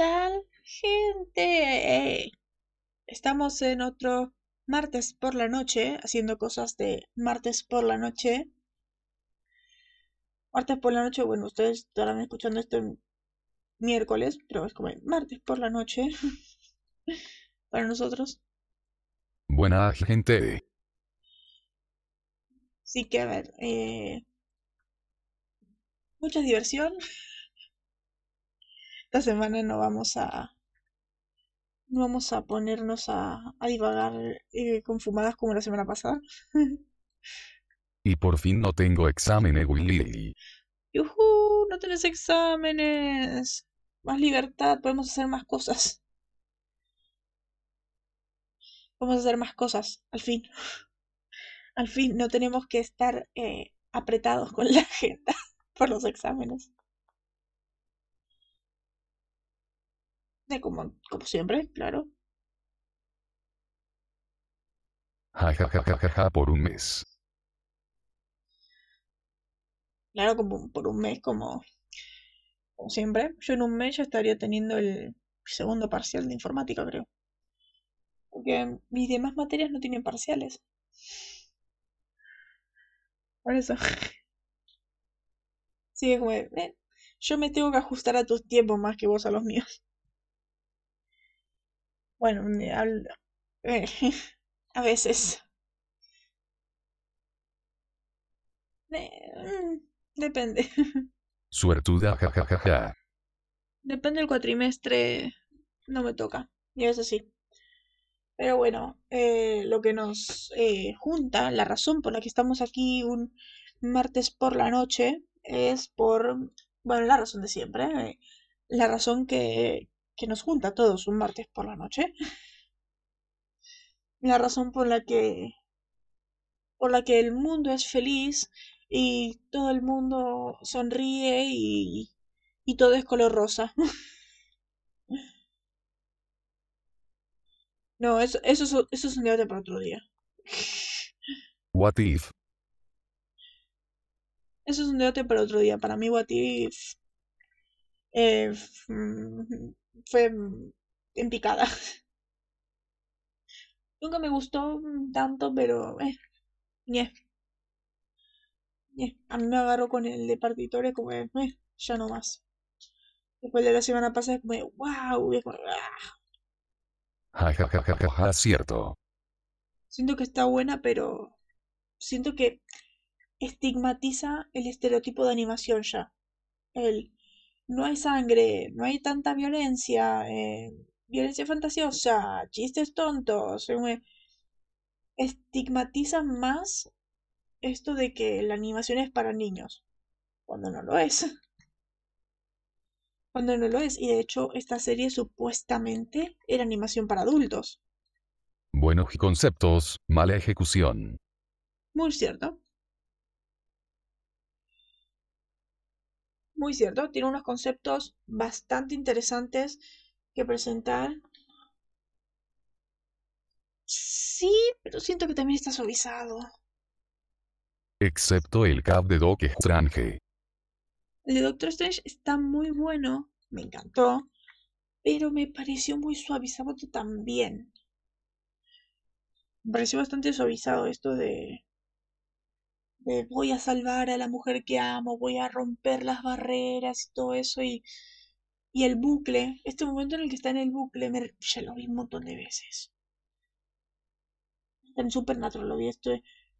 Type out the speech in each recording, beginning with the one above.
tal, gente? Estamos en otro martes por la noche, haciendo cosas de martes por la noche. Martes por la noche, bueno, ustedes estarán escuchando esto en miércoles, pero es como martes por la noche para nosotros. Buena gente. Sí que, a ver, eh, mucha diversión. Esta semana no vamos a no vamos a ponernos a, a divagar eh, con fumadas como la semana pasada. Y por fin no tengo examen, Willy. ¡Yujú! No tenés exámenes. Más libertad, podemos hacer más cosas. Vamos a hacer más cosas, al fin. Al fin, no tenemos que estar eh, apretados con la agenda por los exámenes. Como, como siempre, claro. Ja, ja, ja, ja, por un mes. Claro, como por un mes, como, como siempre. Yo en un mes ya estaría teniendo el segundo parcial de informática, creo. Porque mis demás materias no tienen parciales. Por eso. Sí, es como, eh, yo me tengo que ajustar a tus tiempos más que vos a los míos. Bueno, hablo- eh, a veces. Eh, mm, depende. Suertuda, ja, ja, ja, ja. Depende del cuatrimestre, no me toca. Y a veces sí. Pero bueno, eh, lo que nos eh, junta, la razón por la que estamos aquí un martes por la noche, es por, bueno, la razón de siempre, eh, la razón que, que nos junta a todos un martes por la noche, la razón por la que, por la que el mundo es feliz y todo el mundo sonríe y, y todo es color rosa. No, eso, eso, es- eso es un debate para otro día. What if? Eso es un debate para otro día. Para mí, What If eh, mm, fue mm, en picada. Nunca me gustó mm, tanto, pero eh. A mí me agarró con el de partitoria como de, eh, ya no más. Después de la semana pasada, como de, wow, y como, ah. Ja, ja, ja, ja, ja, ja, cierto. Siento que está buena, pero siento que estigmatiza el estereotipo de animación ya. El, no hay sangre, no hay tanta violencia, eh, violencia fantasiosa, chistes tontos. eh, me- estigmatiza más esto de que la animación es para niños, cuando no lo es. Cuando no lo es. Y de hecho, esta serie supuestamente era animación para adultos. Buenos conceptos, mala ejecución. Muy cierto. Muy cierto. Tiene unos conceptos bastante interesantes que presentar. Sí, pero siento que también está suavizado. Excepto el cap de Doc Strange. El de Doctor Strange está muy bueno, me encantó, pero me pareció muy suavizado también. Me pareció bastante suavizado esto de, de voy a salvar a la mujer que amo, voy a romper las barreras y todo eso y, y el bucle, este momento en el que está en el bucle, me- ya lo vi un montón de veces. En Supernatural lo vi esto,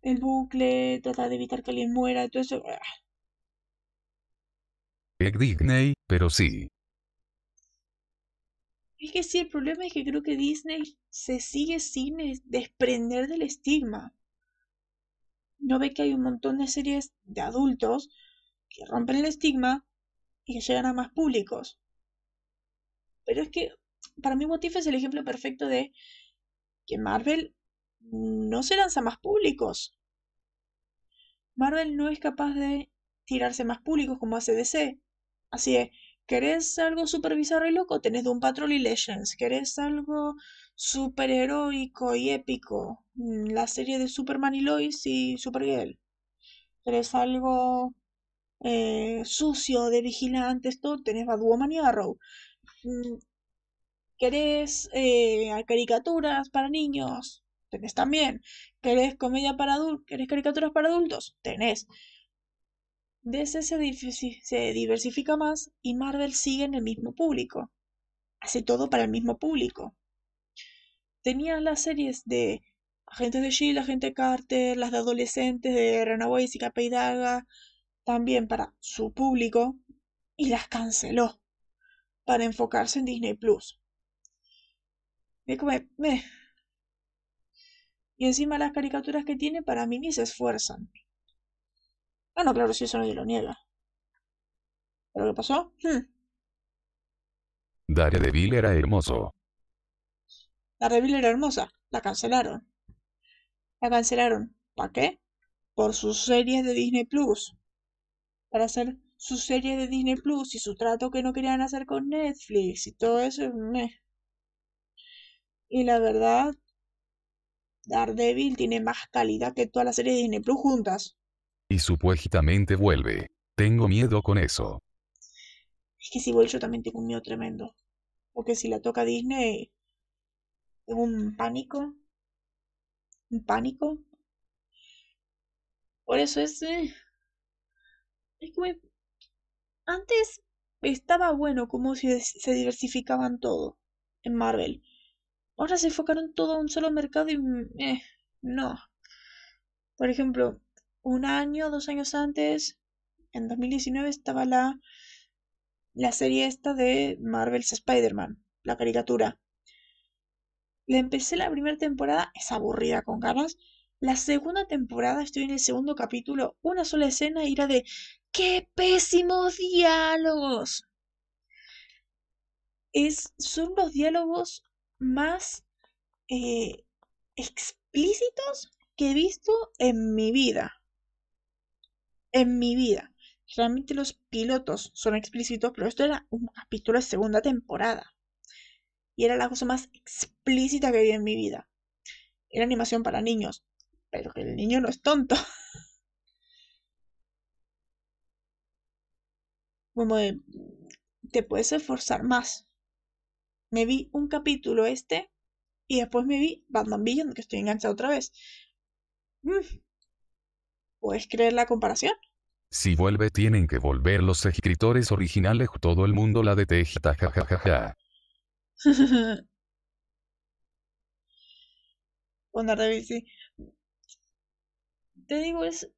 el bucle, tratar de evitar que alguien muera, todo eso. ah, Egg Disney, pero sí. Es que sí, el problema es que creo que Disney se sigue sin es- desprender del estigma. No ve que hay un montón de series de adultos que rompen el estigma y que llegan a más públicos. Pero es que para mí What If es el ejemplo perfecto de que Marvel no se lanza más públicos. Marvel no es capaz de tirarse más públicos como hace DC. Así es, ¿querés algo super bizarro y loco? Tenés Doom Patrol y Legends. ¿Querés algo super heroico y épico? Mm, La serie de Superman y Lois y Supergirl. ¿Querés algo eh, sucio de vigilantes? Todo tenés Batwoman y Arrow. Mm, ¿Querés eh, caricaturas para niños? Tenés también. ¿Querés comedia para adultos? ¿Querés caricaturas para adultos? Tenés. DC se, se diversifica más y Marvel sigue en el mismo público. Hace todo para el mismo público. Tenía las series de Agentes de Shield, Agente Carter, las de adolescentes de Runaways y Capa y Daga, también para su público, y las canceló para enfocarse en Disney Plus. Y encima las caricaturas que tiene para mí ni se esfuerzan. Ah, no, claro, si eso nadie lo niega. ¿Pero qué pasó? Hmm. Daredevil era hermoso. Daredevil era hermosa. La cancelaron. La cancelaron. ¿Para qué? Por sus series de Disney Plus. Para hacer sus series de Disney Plus y su trato que no querían hacer con Netflix y todo eso. Y la verdad, Daredevil tiene más calidad que todas las series de Disney Plus juntas. Y supuestamente vuelve. Tengo miedo con eso. Es que si vuelve yo también tengo un miedo tremendo. Porque si la toca Disney, un pánico. Un pánico. Por eso es... Eh, es que Antes estaba bueno como si se diversificaban todo en Marvel. Ahora se enfocaron todo a un solo mercado y... Eh, no. Por ejemplo, un año, dos años antes, en 2019 estaba la, la serie esta de Marvel's Spider-Man, la caricatura. Le empecé la primera temporada, es aburrida con ganas. La segunda temporada, estoy en el segundo capítulo, una sola escena y era de ¡Qué pésimos diálogos! Es, son los diálogos más eh, explícitos que he visto en mi vida. En mi vida. Realmente los pilotos son explícitos, pero esto era un capítulo de segunda temporada. Y era la cosa más explícita que vi en mi vida. Era animación para niños, pero que el niño no es tonto. Como de, te puedes esforzar más me vi un capítulo este y después me vi Batman Beyond, que estoy enganchado otra vez. Mm. ¿Puedes creer la comparación? Si vuelve tienen que volver los escritores originales, todo el mundo la detesta, jajajaja. Onda sí. Te digo, es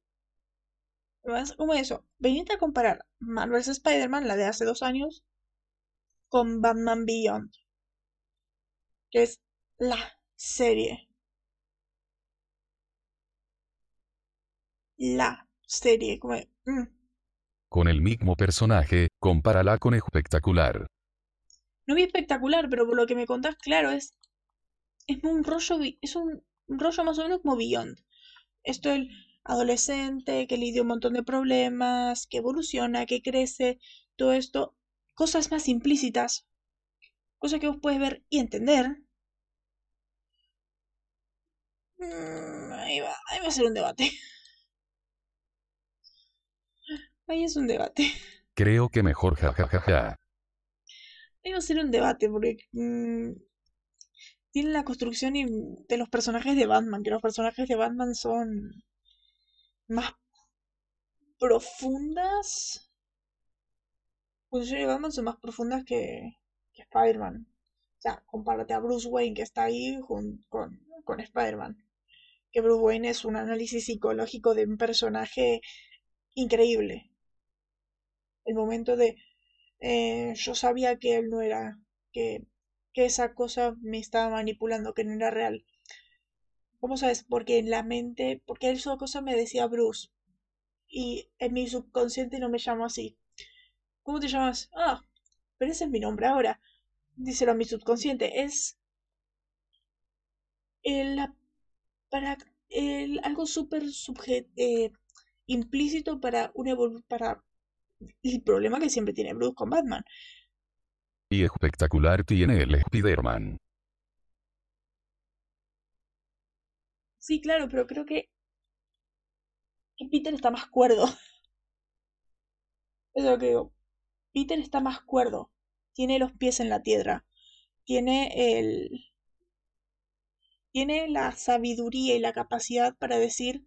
más como eso. Venite a comparar Marvel's Spider-Man, la de hace dos años, con Batman Beyond que es la serie. La serie, como... Mm. Con el mismo personaje, compárala con espectacular. No vi espectacular, pero por lo que me contás, claro, es. Es un rollo. Es un rollo más o menos como Beyond. Esto el adolescente que lidia un montón de problemas, que evoluciona, que crece, todo esto. Cosas más implícitas. Cosas que vos puedes ver y entender. Mm, ahí va, ahí va a ser un debate. Ahí es un debate. Creo que mejor jajajaja. Ahí va a ser un debate porque mm, tiene la construcción de los personajes de Batman, que los personajes de Batman son más profundas. Las de Batman son más profundas que, que Spider-Man. O sea, compárate a Bruce Wayne que está ahí con, con Spider-Man que Bruce Wayne es un análisis psicológico de un personaje increíble. El momento de eh, yo sabía que él no era, que, que esa cosa me estaba manipulando, que no era real. ¿Cómo sabes? Porque en la mente, porque esa cosa me decía Bruce. Y en mi subconsciente no me llamo así. ¿Cómo te llamas? Ah, pero ese es mi nombre ahora. Díselo a mi subconsciente. Es el, para algo súper eh, implícito para, un para el problema que siempre tiene Bruce con Batman. Y espectacular tiene el Spider-Man. Sí, claro, pero creo que, Peter está más cuerdo. Es lo que digo. Peter está más cuerdo. Tiene los pies en la tierra. tiene el. Tiene la sabiduría y la capacidad para decir: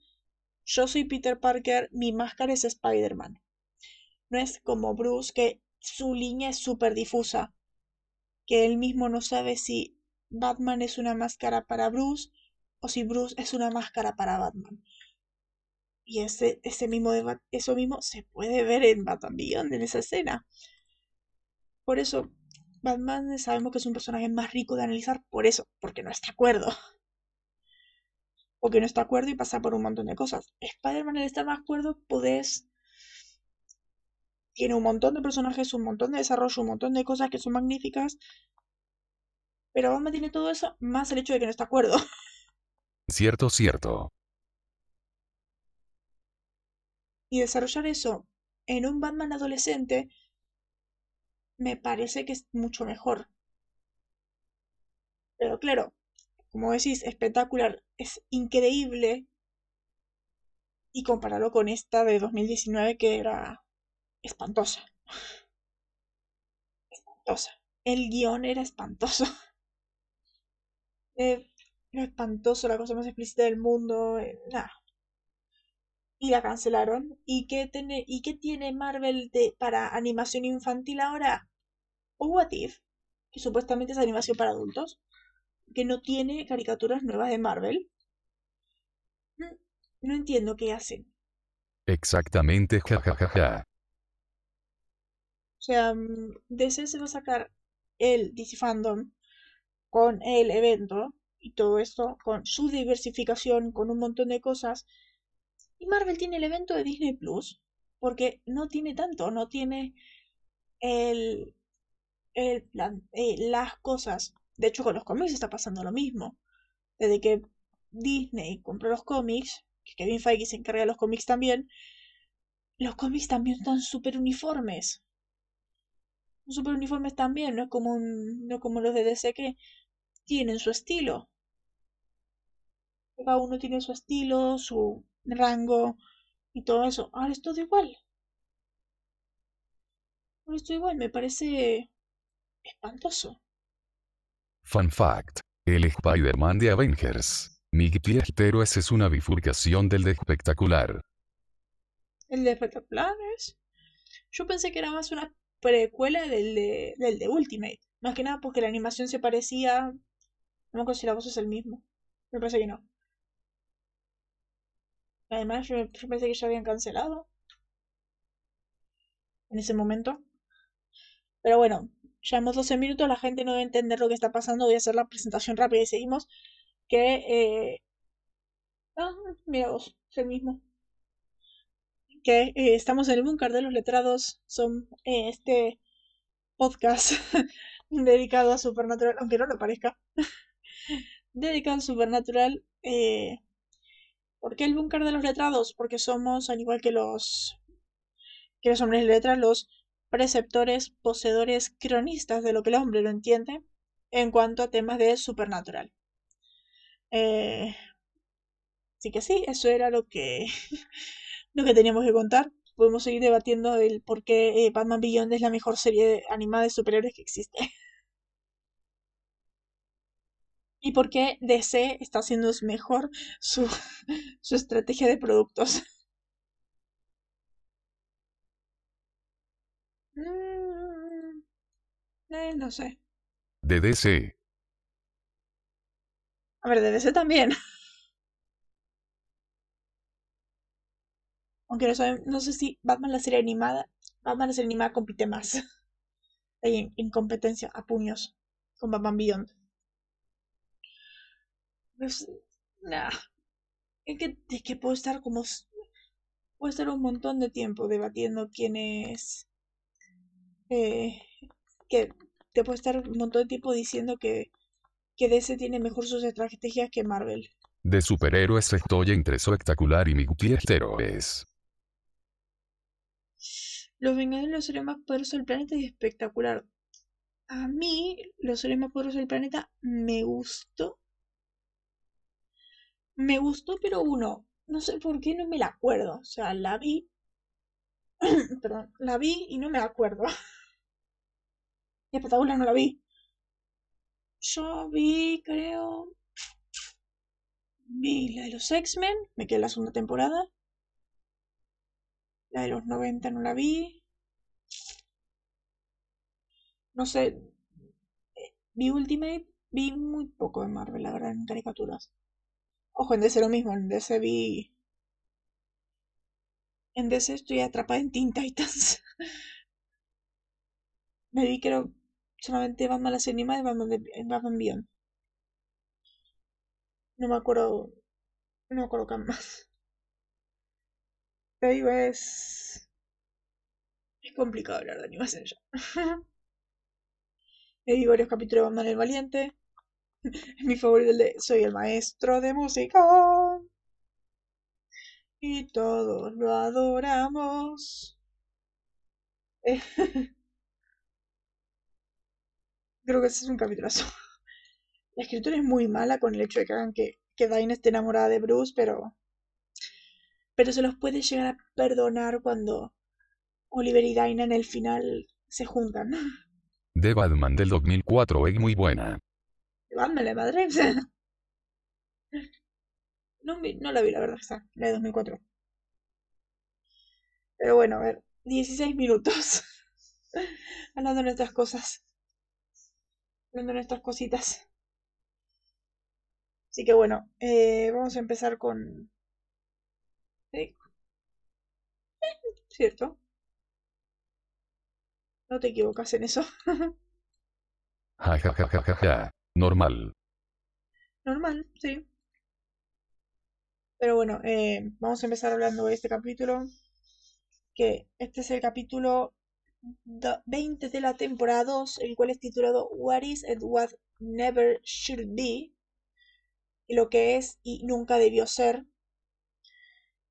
Yo soy Peter Parker, mi máscara es Spider-Man. No es como Bruce, que su línea es súper difusa. Que él mismo no sabe si Batman es una máscara para Bruce o si Bruce es una máscara para Batman. Y ese, ese mismo eso mismo se puede ver en Batman Beyond, en esa escena. Por eso, Batman sabemos que es un personaje más rico de analizar por eso, porque no está acuerdo. O que no está acuerdo y pasa por un montón de cosas. Spider-Man, al estar más acuerdo, podés. Tiene un montón de personajes, un montón de desarrollo, un montón de cosas que son magníficas. Pero Batman tiene todo eso, más el hecho de que no está acuerdo. Cierto, cierto. Y desarrollar eso en un Batman adolescente me parece que es mucho mejor. Pero claro, como decís, espectacular, es increíble. Y compararlo con esta de 2019 que era espantosa. Espantosa. El guion era espantoso. Eh, espantoso, la cosa más explícita del mundo. Eh, y la cancelaron. ¿Y qué, tiene, ¿Y qué tiene Marvel de, para animación infantil ahora? O What If, que supuestamente es animación para adultos, que no tiene caricaturas nuevas de Marvel. Mm, no entiendo qué hacen. Exactamente, jajajaja. O sea, DC se va a sacar el DC Fandom con el evento y todo esto, con su diversificación, con un montón de cosas y Marvel tiene el evento de Disney Plus, porque no tiene tanto, no tiene el, el plan, eh, las cosas. De hecho, con los cómics está pasando lo mismo. Desde que Disney compró los cómics, que Kevin Feige se encarga de los cómics también, los cómics también están súper uniformes. Súper uniformes también, no es como, no como los de DC que tienen su estilo. Cada uno tiene su estilo, su rango y todo eso. Ahora es todo igual. Ahora es todo igual, me parece espantoso. Fun fact. El Spider-Man de Avengers. Miguel ese es una bifurcación del de espectacular. ¿El de espectacular es? Yo pensé que era más una precuela del de, del de Ultimate. Más que nada porque la animación se parecía. No me acuerdo si la voz es el mismo. Me parece que no. Además, yo, pensé que ya habían cancelado en ese momento. Pero bueno, llevamos 12 minutos, la gente no debe entender lo que está pasando. Voy a hacer la presentación rápida y seguimos. Que. Eh... Ah, mira vos, es el mismo. Que eh, estamos en el búnker de los letrados. Son eh, este podcast dedicado a Supernatural, aunque no lo parezca. dedicado a Supernatural. Eh, ¿Por qué el búnker de los letrados? Porque somos, al igual que los, que los hombres de letras, los preceptores, poseedores, cronistas de lo que el hombre lo entiende en cuanto a temas de supernatural. Eh, así que sí, eso era lo que, lo que teníamos que contar. Podemos seguir debatiendo el por qué eh, Batman Beyond es la mejor serie animada de superhéroes que existe. y por qué DC está haciendo mejor su, su estrategia de productos. Mm, eh, no sé. De DC. A ver, de DC también. Aunque no, no sé si Batman la serie animada, Batman la serie animada compite más. en, en competencia, a puños, con Batman Beyond. Pues, nah. Es que, es que puedo estar como. Puedo estar un montón de tiempo debatiendo quién es. Eh, que te puedo estar un montón de tiempo diciendo que, que DC tiene mejor sus estrategias que Marvel. De superhéroes estoy entre espectacular y mi es. Los Vengadores los seres más poderosos del planeta y espectacular. A mí, los seres más poderosos del planeta me gustó me gustó, pero uno, no sé por qué no me la acuerdo. O sea, la vi. Perdón, la vi y no me la acuerdo. Espectacular no la vi. Yo vi, creo. Vi la de los X-Men, me quedé la segunda temporada. De los 90 no la vi. No sé. Vi Ultimate, vi muy poco de Marvel, la verdad, en caricaturas. Ojo, en DC lo mismo, en DC vi. En DC estoy atrapada en Teen Titans. me vi, creo, solamente Batman la serie y Batman, de, Batman Beyond. No me acuerdo. No me acuerdo más. Digo, es. Es complicado hablar de animación ya. He varios capítulos de Batman el Valiente. Mi favorito el de Soy el maestro de música. Y todos lo adoramos. Creo que ese es un capitulazo. La escritura es muy mala con el hecho de que hagan que, que Dain esté enamorada de Bruce, pero. Pero se los puede llegar a perdonar cuando Oliver y Dinah en el final se juntan. De Batman del 2004 es muy buena. Batman la madre. no, no la vi, la verdad, está, la de 2004. Pero bueno, a ver, 16 minutos. Hablando de nuestras cosas viendo nuestras cositas. Así que bueno, eh, vamos a empezar con... ¿Cierto? No te equivocas en eso. ja, ja, ja, ja, ja, Normal. Normal, sí. Pero bueno, eh, vamos a empezar hablando de este capítulo. Que este es el capítulo 20 de la temporada 2, el cual es titulado What is and What Never Should Be, y lo que es y nunca debió ser,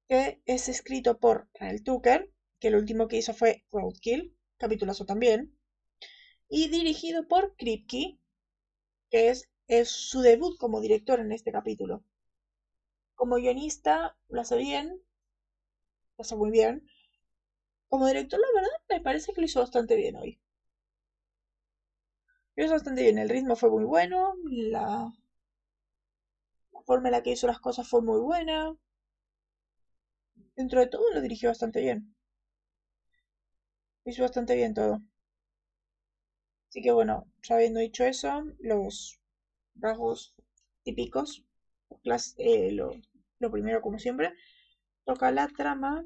que es escrito por Rael Tucker, que el último que hizo fue Roadkill, capitulazo también, y dirigido por Kripke, que es, su debut como director en este capítulo. Como guionista lo hace bien, lo hace muy bien, como director, la verdad, me parece que lo hizo bastante bien hoy. Lo hizo bastante bien, el ritmo fue muy bueno, la, la forma en la que hizo las cosas fue muy buena. Dentro de todo lo dirigió bastante bien. Hizo bastante bien todo. Así que bueno, ya habiendo dicho eso, los rasgos típicos, eh, lo, primero como siempre, toca la trama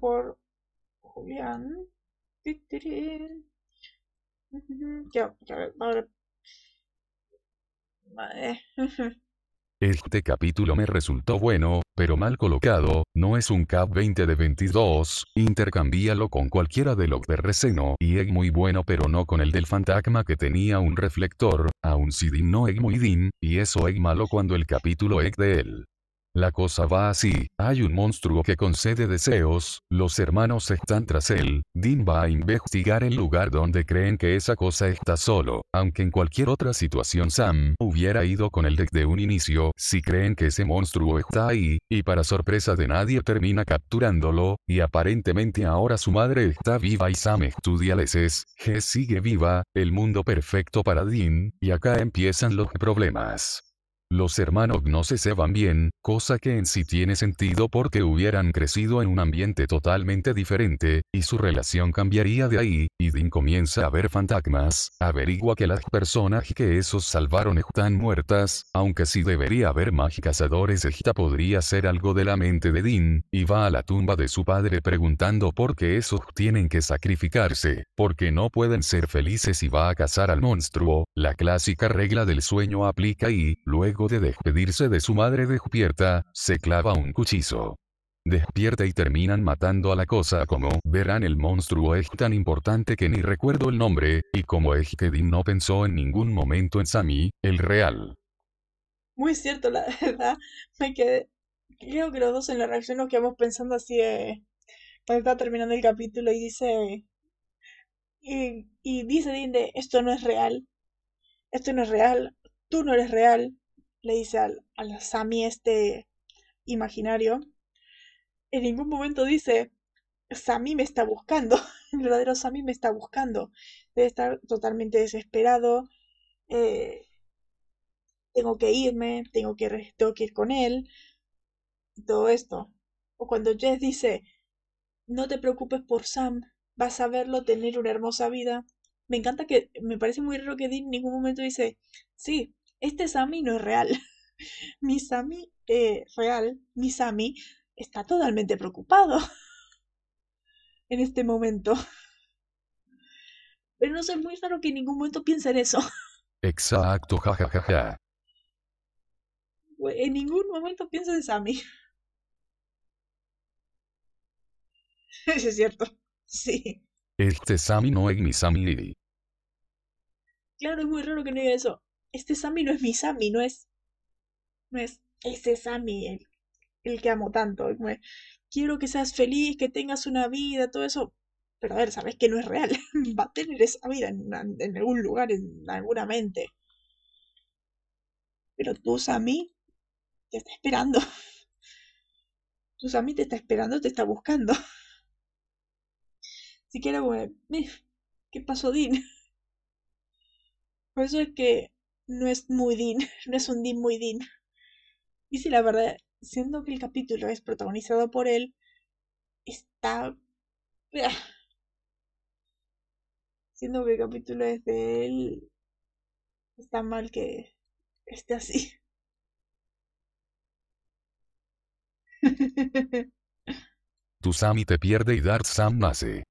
por Julián. Este capítulo me resultó bueno, pero mal colocado, no es un CAP 20 de 22, intercambíalo con cualquiera de los de Reseno, y es muy bueno pero no con el del fantasma que tenía un reflector, aun si Din no es muy Din, y eso es malo cuando el capítulo es de él. La cosa va así, hay un monstruo que concede deseos, los hermanos están tras él, Dean va a investigar el lugar donde creen que esa cosa está solo, aunque en cualquier otra situación Sam hubiera ido con el desde un inicio, si creen que ese monstruo está ahí, y para sorpresa de nadie termina capturándolo, y aparentemente ahora su madre está viva y Sam estudia leses, G sigue viva, el mundo perfecto para Dean, y acá empiezan los problemas. Los hermanos no se van bien, cosa que en sí tiene sentido porque hubieran crecido en un ambiente totalmente diferente, y su relación cambiaría de ahí, y Dean comienza a ver fantasmas, averigua que las personas que esos salvaron están muertas, aunque si debería haber más cazadores. Esta podría ser algo de la mente de Dean, y va a la tumba de su padre preguntando por qué esos tienen que sacrificarse, porque no pueden ser felices y va a cazar al monstruo, la clásica regla del sueño aplica y, luego de despedirse de su madre despierta, se clava un cuchillo. Despierta y terminan matando a la cosa como verán el monstruo es tan importante que ni recuerdo el nombre, y como es que Dean no pensó en ningún momento en Sammy, el real. Muy cierto, la verdad, me quedé, creo que los dos en la reacción nos quedamos pensando así cuando está terminando el capítulo y dice, y, y dice Dean de, esto no es real, esto no es real, tú no eres real, le dice al, al Sami este imaginario, en ningún momento dice, Sami me está buscando, el verdadero Sami me está buscando. Debe estar totalmente desesperado, eh, tengo que irme, tengo que, tengo que ir con él, y todo esto. O cuando Jess dice, no te preocupes por Sam, vas a verlo tener una hermosa vida. Me encanta que, me parece muy raro que Dean en ningún momento dice, sí, este Sammy no es real. mi Sammy eh, real, mi Sammy, está totalmente preocupado en este momento. Pero no sé, es muy raro que en ningún momento piense en eso. Exacto, jajajaja. En ningún momento pienso en Sammy. Eso es cierto. Sí. Este Sammy no es mi Sammy. Claro, es muy raro que no diga eso. Este Sammy no es mi Sammy, no es. No es ese Sammy el, el que amo tanto. quiero que seas feliz, que tengas una vida, todo eso. Pero a ver, sabes que no es real. Va a tener esa vida en, en algún lugar, en alguna mente. Pero tú, Sammy, te está esperando. Tu Sammy te está esperando, te está buscando siquiera como, ¿qué pasó, Dean? Por eso es que no es muy Dean, no es un Dean muy Dean. Y si la verdad, siendo que el capítulo es protagonizado por él, está... Siendo que el capítulo es de él, está mal que esté así. Tu Sammy te pierde y Dark Sam nace.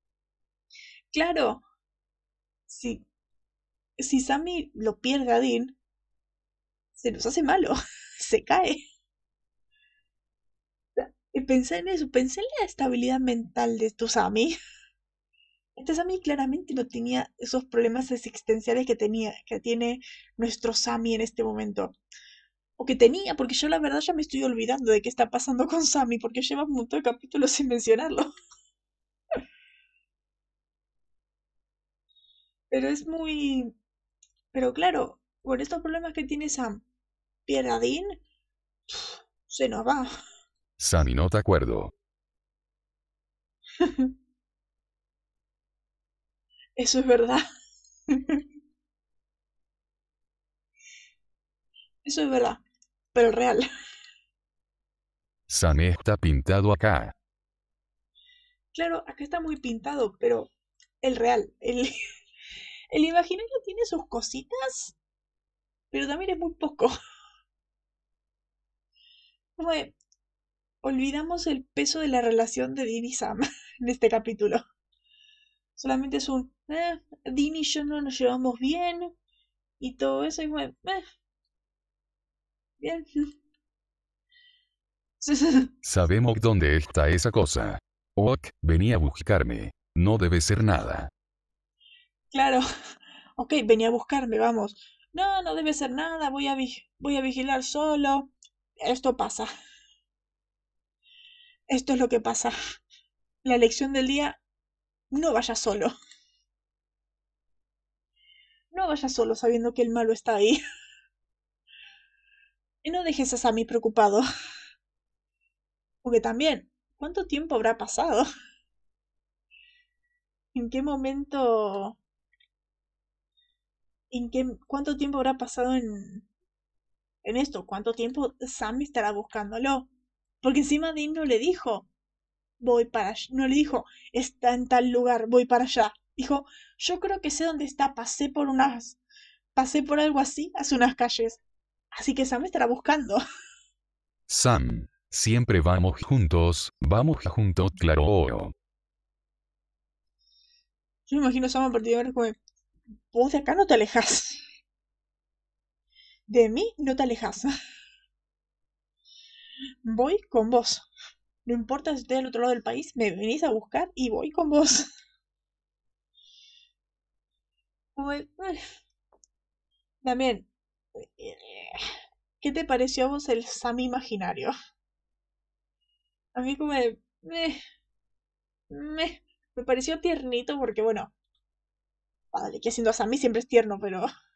Claro, si, si Sammy lo pierde Dean, se nos hace malo, se cae. Y pensé en eso, pensé en la estabilidad mental de tu Sammy. Este Sammy claramente no tenía esos problemas existenciales que tenía, que tiene nuestro Sammy en este momento. O que tenía, porque yo la verdad ya me estoy olvidando de qué está pasando con Sammy, porque lleva un montón de capítulos sin mencionarlo. Pero es muy... Pero claro, con estos problemas que tiene Sam, Pieradín, se nos va. Sammy, no te acuerdo. Eso es verdad. Eso es verdad, pero real. Sam está pintado acá. Claro, acá está muy pintado, pero el real, el, el imaginario tiene sus cositas, pero también es muy poco. olvidamos el peso de la relación de Dean y Sam en este capítulo. Solamente es un, eh, Dean y yo no nos llevamos bien y todo eso y bueno, eh, bien. Sabemos dónde está esa cosa. Ok, venía a buscarme. No debe ser nada. Claro. Ok, venía a buscarme, vamos. No, no debe ser nada, voy a, voy a vigilar solo. Esto pasa. Esto es lo que pasa. La elección del día, no vaya solo. No vaya solo sabiendo que el malo está ahí. Y no dejes a Sammy preocupado. Porque también, ¿cuánto tiempo habrá pasado? ¿En qué momento en qué, cuánto tiempo habrá pasado en, en esto, cuánto tiempo Sammy estará buscándolo. Porque encima Dean no le dijo, voy para allá, no le dijo, está en tal lugar, voy para allá. Dijo, yo creo que sé dónde está, pasé por unas, pasé por algo así hace unas calles. Así que Sam estará buscando. Sam, siempre vamos juntos, vamos juntos, claro. Yo me imagino a Sam a partir de ahora como, vos de acá no te alejas. De mí no te alejas. Voy con vos. No importa si estoy al otro lado del país, me venís a buscar y voy con vos. También, ¿qué te pareció a vos el Sam imaginario? A mí como me, me, me pareció tiernito porque bueno, Vale, que haciendo a Sammy siempre es tierno, pero.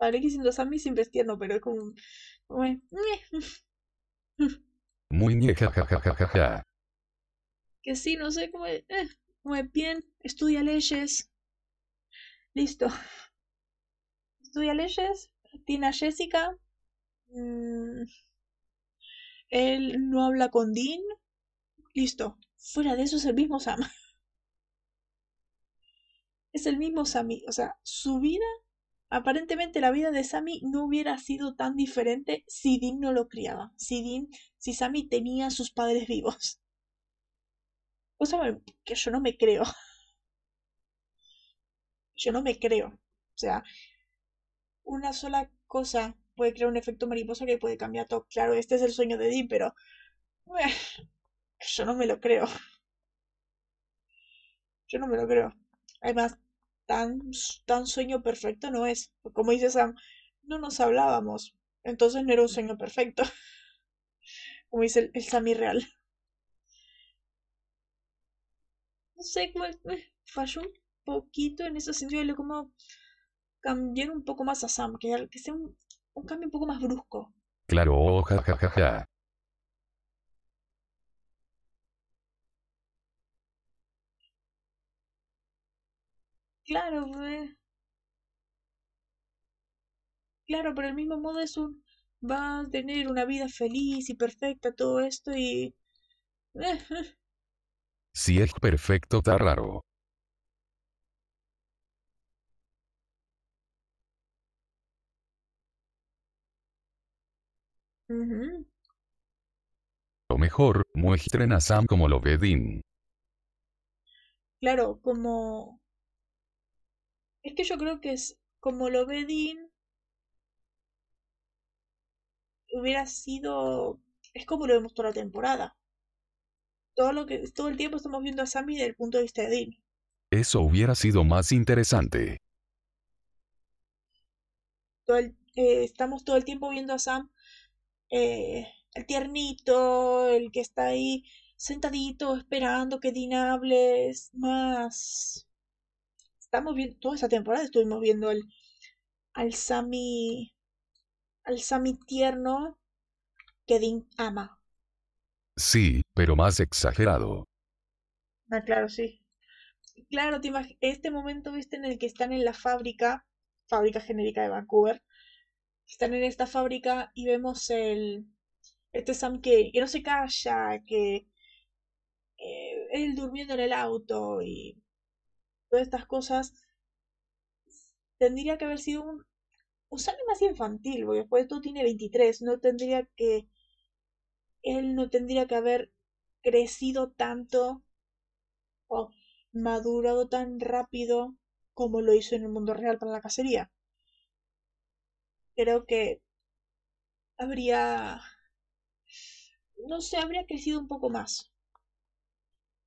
Vale, que siendo Sammy siempre es tierno, pero es como. Muy ja, ja, ja, ja, ja. Que sí, no sé cómo. Eh, Muy bien, estudia leyes. Listo. Estudia leyes, tiene a Jessica. Mm, él no habla con Dean. Listo. Fuera de eso es el mismo Sam. es el mismo Sammy. O sea, su vida, aparentemente la vida de Sammy no hubiera sido tan diferente si Dean no lo criaba. Si Dean, si Sammy tenía a sus padres vivos. Cosa que yo no me creo. Yo no me creo. O sea, una sola cosa puede crear un efecto mariposa que puede cambiar todo. Claro, este es el sueño de Dean, pero yo no me lo creo. Yo no me lo creo. Además, tan, tan sueño perfecto no es. Como dice Sam, no nos hablábamos. Entonces no era un sueño perfecto. Como dice el, el Sammy real. No sé, falló un poquito en ese sentido de como cambiar un poco más a Sam, que, que sea un, un cambio un poco más brusco. Claro, jajajaja. Claro, pues. Claro, pero el mismo modo es un... Va a tener una vida feliz y perfecta, todo esto y... Si es perfecto, está raro. Lo mejor, muestren a Sam como lo ve Dean. Claro, como... Es que yo creo que es como lo ve Dean, hubiera sido... Es como lo demostró la temporada. Todo, lo que, todo el tiempo estamos viendo a Sammy desde el punto de vista de Dean. Eso hubiera sido más interesante. Todo el- eh, estamos todo el tiempo viendo a Sam, eh, el tiernito, el que está ahí sentadito esperando que Dean hable, es más... Estamos viendo, toda esa temporada estuvimos viendo al, al Sammy, al Sammy tierno que Dean ama. Sí, pero más exagerado. Ah, claro, sí. Claro, te este momento, viste, en el que están en la fábrica, fábrica genérica de Vancouver, están en esta fábrica y vemos el, este Sam que, que no se calla, que eh, él durmiendo en el auto y todas estas cosas, tendría que haber sido un, un Sammy más infantil, porque después de todo tiene 23, no tendría que, él no tendría que haber crecido tanto o madurado tan rápido como lo hizo en el mundo real para la cacería. Creo que habría, no sé, habría crecido un poco más.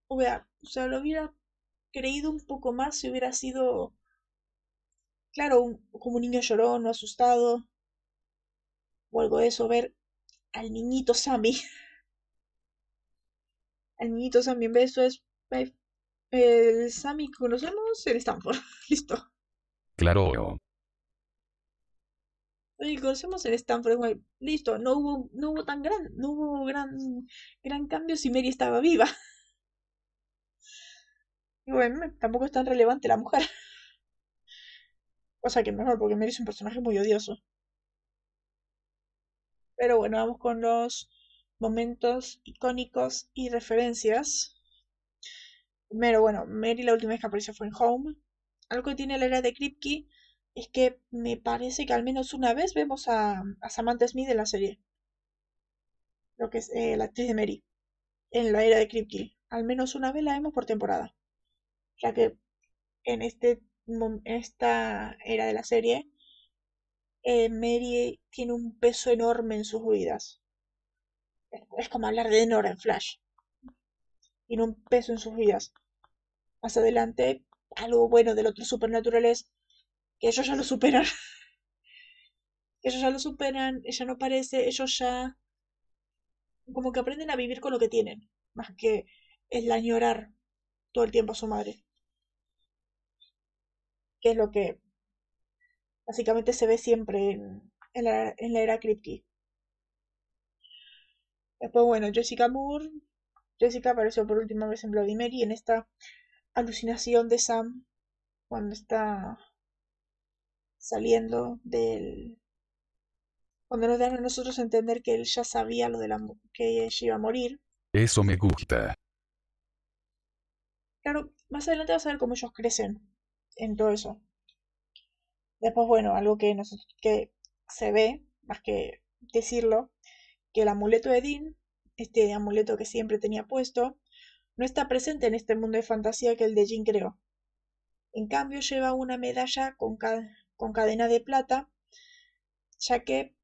O sea, o sea, lo hubiera creído un poco más si hubiera sido, claro, un- como un niño llorón o asustado o algo de eso, ver al niñito Sammy, al niñito Sammy, en vez de eso es el Sammy que conocemos en Stanford. Listo. Claro. El conocemos en Stanford, listo, no hubo, no hubo tan gran, no hubo gran, gran cambio si Mary estaba viva. Bueno, tampoco es tan relevante la mujer. O sea que mejor, porque Mary es un personaje muy odioso. Pero bueno, vamos con los momentos icónicos y referencias. Primero, bueno, Mary la última vez que apareció fue en Home. Algo que tiene la era de Kripke es que me parece que al menos una vez vemos a, a Samantha Smith en la serie. Lo que es eh, la actriz de Mary. En la era de Kripke. Al menos una vez la vemos por temporada. Ya que en este mom- esta era de la serie, eh, Mary tiene un peso enorme en sus vidas. Es como hablar de Nora en Flash. Tiene un peso en sus vidas. Más adelante, algo bueno del otro supernatural es que ellos ya lo superan. ellos ya lo superan, ella no parece, ellos ya como que aprenden a vivir con lo que tienen, más que el añorar todo el tiempo a su madre, que es lo que básicamente se ve siempre en, en la, en la era Kripke. Después, bueno, Jessica Moore. Jessica apareció por última vez en Bloody Mary en esta alucinación de Sam cuando está saliendo del... Cuando nos dan a nosotros entender que él ya sabía lo de la que ella iba a morir. Eso me gusta. Claro, más adelante vas a ver cómo ellos crecen en todo eso. Después, bueno, algo que, que se ve, más que decirlo, que el amuleto de Dean, este amuleto que siempre tenía puesto, no está presente en este mundo de fantasía que el de Jean creó. En cambio, lleva una medalla con, con cadena de plata, ya que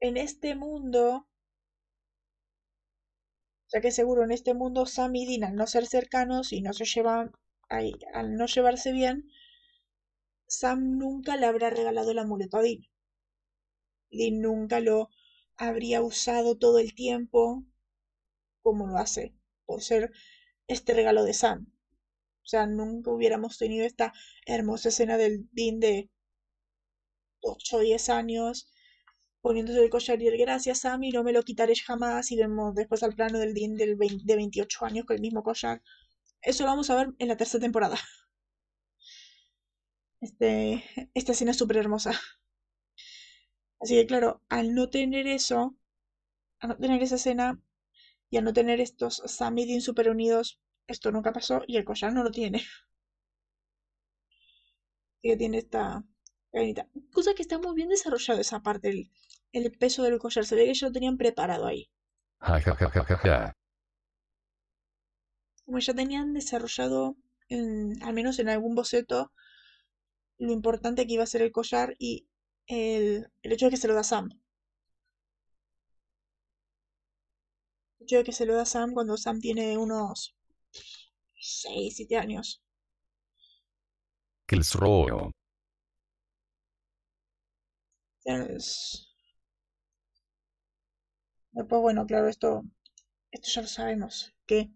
en este mundo, ya que seguro en este mundo Sam y Dean al no ser cercanos y no se llevan, al no llevarse bien, Sam nunca le habrá regalado el amuleto a Dean. Dean nunca lo habría usado todo el tiempo como lo hace, por ser este regalo de Sam. O sea, nunca hubiéramos tenido esta hermosa escena del Dean de 8 o 10 años poniéndose el collar y el gracias Sam y no me lo quitaré jamás y vemos después al plano del Dean del de 28 años con el mismo collar. Eso lo vamos a ver en la tercera temporada. Este, esta escena es súper hermosa. Así que claro, al no tener eso, al no tener esa escena y al no tener estos Sam y Dean super unidos, esto nunca pasó y el collar no lo tiene. Así que tiene esta cadenita. Cosa que está muy bien desarrollado esa parte, el, peso del collar. Se ve que ya lo tenían preparado ahí. Como ya tenían desarrollado, al menos en algún boceto, lo importante que iba a ser el collar y el, hecho de que se lo da Sam. El hecho de que se lo da Sam cuando Sam tiene unos 6, 7 años. Kilsroyo. Después, bueno, claro, esto, esto ya lo sabemos, que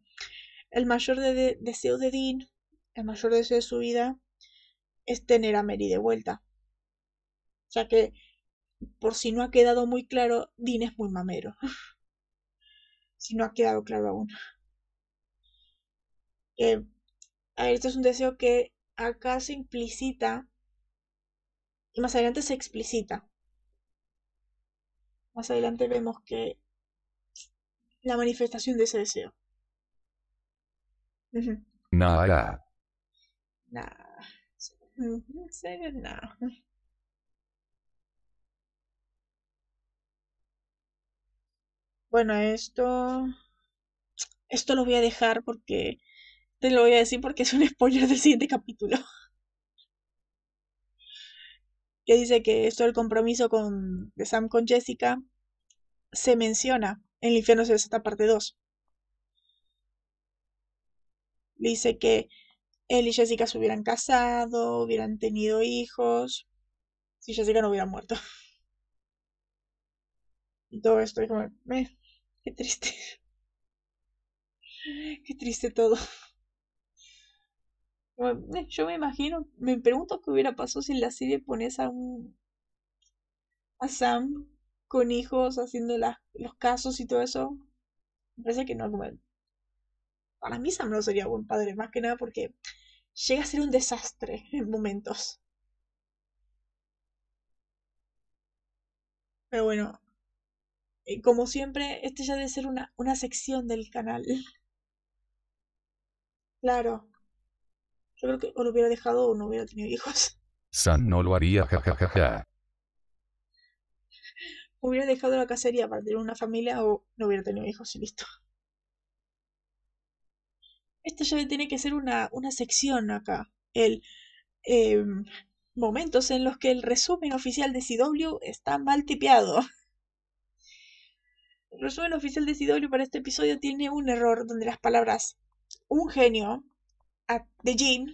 el mayor deseo de Dean, el mayor deseo de su vida, es tener a Mary de vuelta. Ya que, por si no ha quedado muy claro, Dean es muy mamero. si no ha quedado claro aún. Eh, este es un deseo que acá se implicita y más adelante se explicita. Más adelante vemos que la manifestación de ese deseo. Nada. Nada. Serio, nada. Bueno, esto. Esto lo voy a dejar porque. Te lo voy a decir porque es un spoiler del siguiente capítulo. que dice que esto del compromiso con, de Sam con Jessica se menciona en el infierno se esta parte 2. Dice que él y Jessica se hubieran casado, hubieran tenido hijos, si Jessica no hubiera muerto. Y todo esto es como, qué triste. Qué triste todo. Yo me imagino, me pregunto qué hubiera pasado si en la serie pones a un a Sam con hijos haciendo los casos y todo eso. Me parece que no para mí Sam no sería buen padre, más que nada porque llega a ser un desastre en momentos. Pero bueno, eh, como siempre, este ya debe ser una, una sección del canal. Claro, yo creo que o lo hubiera dejado o no hubiera tenido hijos. San no lo haría, jajajaja. hubiera dejado la cacería para tener una familia o no hubiera tenido hijos y listo. Esto ya tiene que ser una, una sección acá. El em, momentos en los que el resumen oficial de CW está mal tipeado. El resumen oficial de CW para este episodio tiene un error donde las palabras un genio de Jean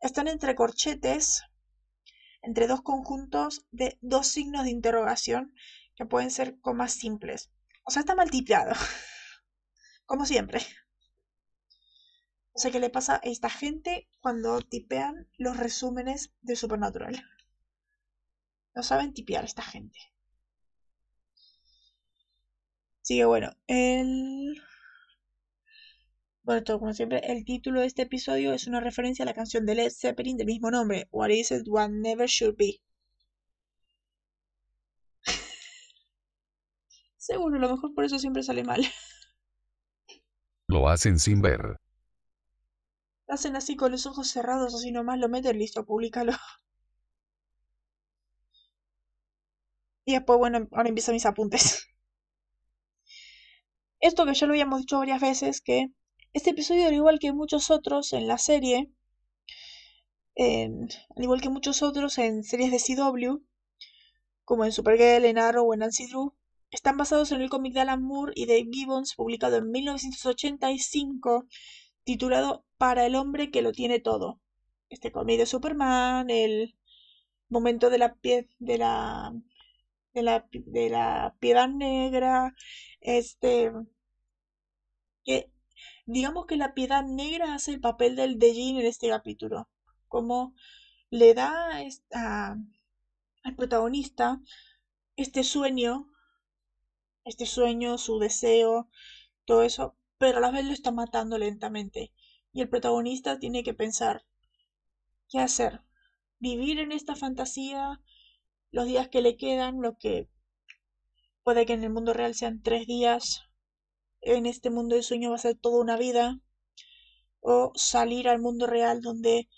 están entre corchetes, entre dos conjuntos de dos signos de interrogación que pueden ser comas simples. O sea, está mal tipeado. Como siempre. O sea, ¿qué le pasa a esta gente cuando tipean los resúmenes de Supernatural? No saben tipear esta gente. Sigue bueno, el Bueno, todo como siempre, el título de este episodio es una referencia a la canción de Led Zeppelin del mismo nombre, What Is It What Never Should Be. Seguro, a lo mejor por eso siempre sale mal. Lo hacen sin ver. Hacen así con los ojos cerrados, así nomás lo meten, listo, públicalo. Y después, bueno, ahora empiezan mis apuntes. Esto que ya lo habíamos dicho varias veces, que este episodio, al igual que muchos otros en la serie, al igual que muchos otros en series de CW, como en Supergirl, en Arrow o en Nancy Drew, están basados en el cómic de Alan Moore y Dave Gibbons, publicado en 1985, titulado Para el hombre que lo tiene todo. Este cómic de Superman, el momento de la, pie de la de la, de la piedad negra, este, que digamos que la piedad negra hace el papel del Dejin en este capítulo, como le da al protagonista este sueño, este sueño, su deseo, todo eso, pero a la vez lo está matando lentamente. Y el protagonista tiene que pensar, ¿qué hacer? ¿Vivir en esta fantasía los días que le quedan, lo que puede que en el mundo real sean tres días, en este mundo de sueño va a ser toda una vida, o salir al mundo real donde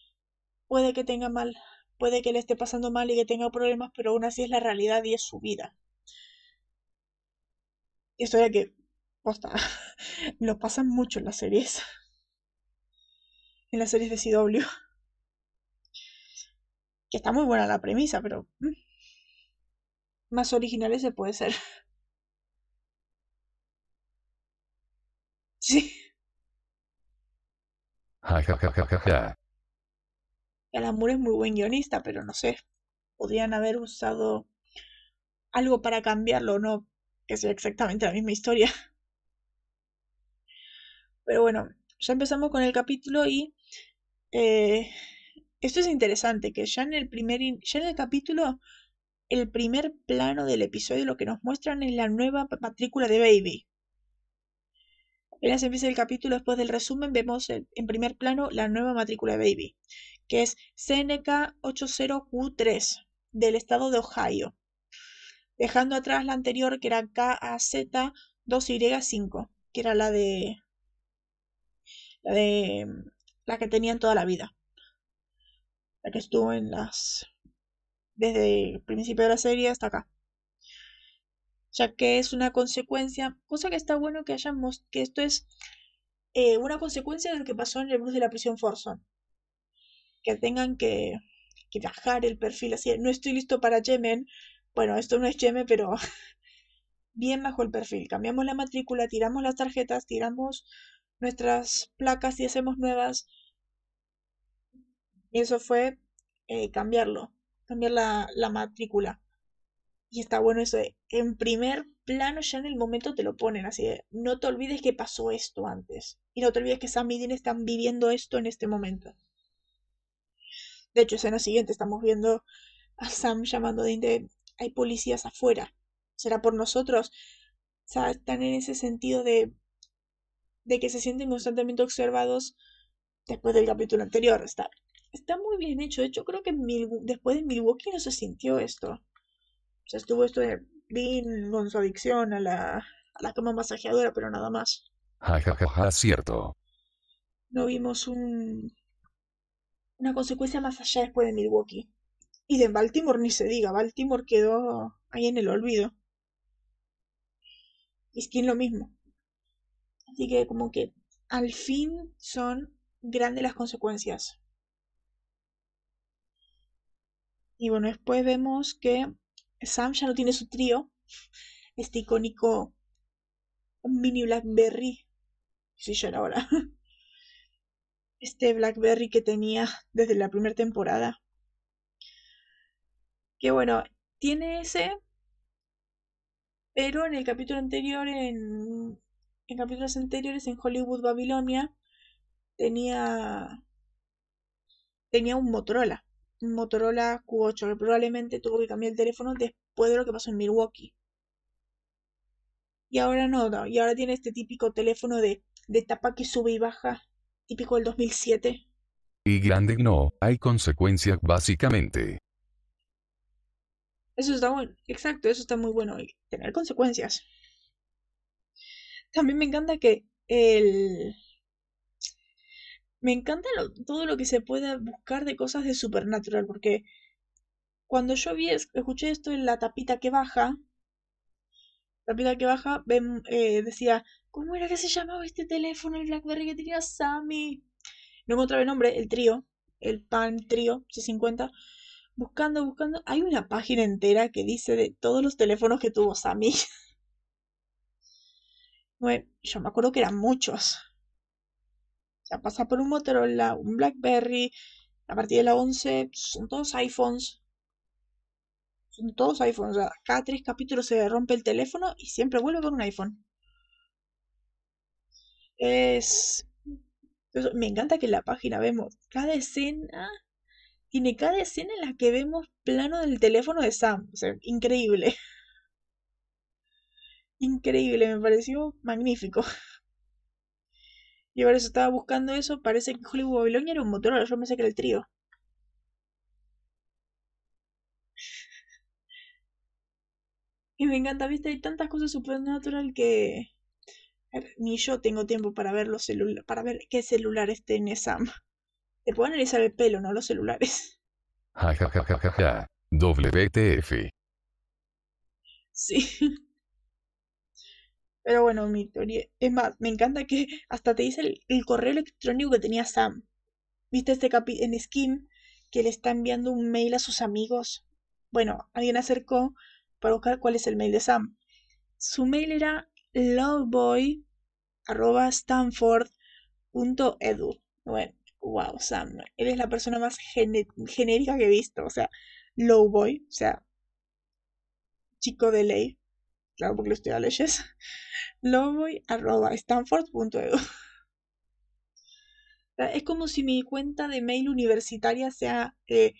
puede que tenga mal, puede que le esté pasando mal y que tenga problemas, pero aún así es la realidad y es su vida. Historia que, posta, lo pasan mucho en las series. En las series de CW. Que está muy buena la premisa, pero... Mm, más originales se puede ser. Sí. Amor es muy buen guionista, pero no sé. Podrían haber usado algo para cambiarlo, no que sea exactamente la misma historia. Pero bueno, ya empezamos con el capítulo y eh, esto es interesante, que ya en el primer ya en el capítulo el primer plano del episodio lo que nos muestran es la nueva matrícula de Baby. Apenas empieza el capítulo, después del resumen, vemos en primer plano la nueva matrícula de Baby, que es CNK 80Q3 del estado de Ohio, dejando atrás la anterior que era KAZ 2Y5, que era la de la de la que tenían toda la vida, la que estuvo en las desde el principio de la serie hasta acá. Ya que es una consecuencia, cosa que está bueno que hayamos, que esto es eh, una consecuencia de lo que pasó en el bus de la prisión Forson. Que tengan que, que bajar el perfil así, no estoy listo para Yemen. Bueno, esto no es Yemen, pero bien bajo el perfil. Cambiamos la matrícula, tiramos las tarjetas, tiramos nuestras placas y hacemos nuevas. Y eso fue eh, cambiarlo cambiar la, matrícula. Y está bueno eso en primer plano ya en el momento te lo ponen, así de, no te olvides que pasó esto antes. Y no te olvides que Sam y Dean están viviendo esto en este momento. De hecho, escena siguiente estamos viendo a Sam llamando de, hay policías afuera. ¿Será por nosotros? O sea, están en ese sentido de, de que se sienten constantemente observados después del capítulo anterior. Está está muy bien hecho. De hecho, creo que después de Milwaukee no se sintió esto. O sea, estuvo esto de Dean con su adicción a la, a la cama masajeadora, pero nada más. Ja, ja, ja, ja, cierto. No vimos un, una consecuencia más allá después de Milwaukee. Y de Baltimore ni se diga, Baltimore quedó ahí en el olvido. Y Skin lo mismo. Así que como que al fin son grandes las consecuencias. Y bueno, después vemos que Sam ya no tiene su trío, este icónico mini Blackberry, si ya era ahora, este Blackberry que tenía desde la primera temporada. Que bueno, tiene ese, pero en el capítulo anterior, en, en capítulos anteriores en Hollywood Babilonia, tenía tenía un Motorola. Motorola Q8, que probablemente tuvo que cambiar el teléfono después de lo que pasó en Milwaukee. Y ahora no, y ahora tiene este típico teléfono de de tapa que sube y baja, típico del 2007. Y grande no, hay consecuencias básicamente. Eso está bueno, exacto, eso está muy bueno, tener consecuencias. También me encanta que el... Me encanta todo lo que se pueda buscar de cosas de Supernatural, porque cuando yo vi, escuché esto en la tapita que baja, tapita que baja, eh, decía, ¿cómo era que se llamaba este teléfono, el Blackberry que tenía Sammy? No encontraba el nombre, el trío, el Palm Trío C50. Buscando, buscando, hay una página entera que dice de todos los teléfonos que tuvo Sammy. yo me acuerdo que eran muchos. O sea, pasa por un Motorola, un Blackberry, a partir de la 11 son todos iPhones son todos iPhones. O sea, cada tres capítulos se rompe el teléfono y siempre vuelve con un iPhone. Es. me encanta que en la página vemos cada escena. Tiene cada escena en la que vemos plano del teléfono de Sam. O sea, increíble. Increíble, me pareció magnífico. Y ahora eso estaba buscando eso. Parece que Hollywood Babilonia era un Motorola. Yo pensé que era el trío. Y me encanta, viste, hay tantas cosas supernatural que ni yo tengo tiempo para ver los celulares, para ver qué celulares tiene Sam. Te puedo analizar el pelo, no los celulares. Ja, ja, ja, ja, ja, WTF. Sí. Pero bueno, mi teoría. Es más, me encanta que hasta te dice el, correo electrónico que tenía Sam. ¿Viste este capi en Skim que le está enviando un mail a sus amigos? Bueno, alguien acercó para buscar cuál es el mail de Sam. Su mail era loveboy.stanford.edu. Bueno, wow, Sam, eres la persona más genérica que he visto. O sea, lowboy, o sea, chico de ley. Claro, porque lo estoy a leyes. lowboy.stanford.edu. Es como si mi cuenta de mail universitaria sea eh,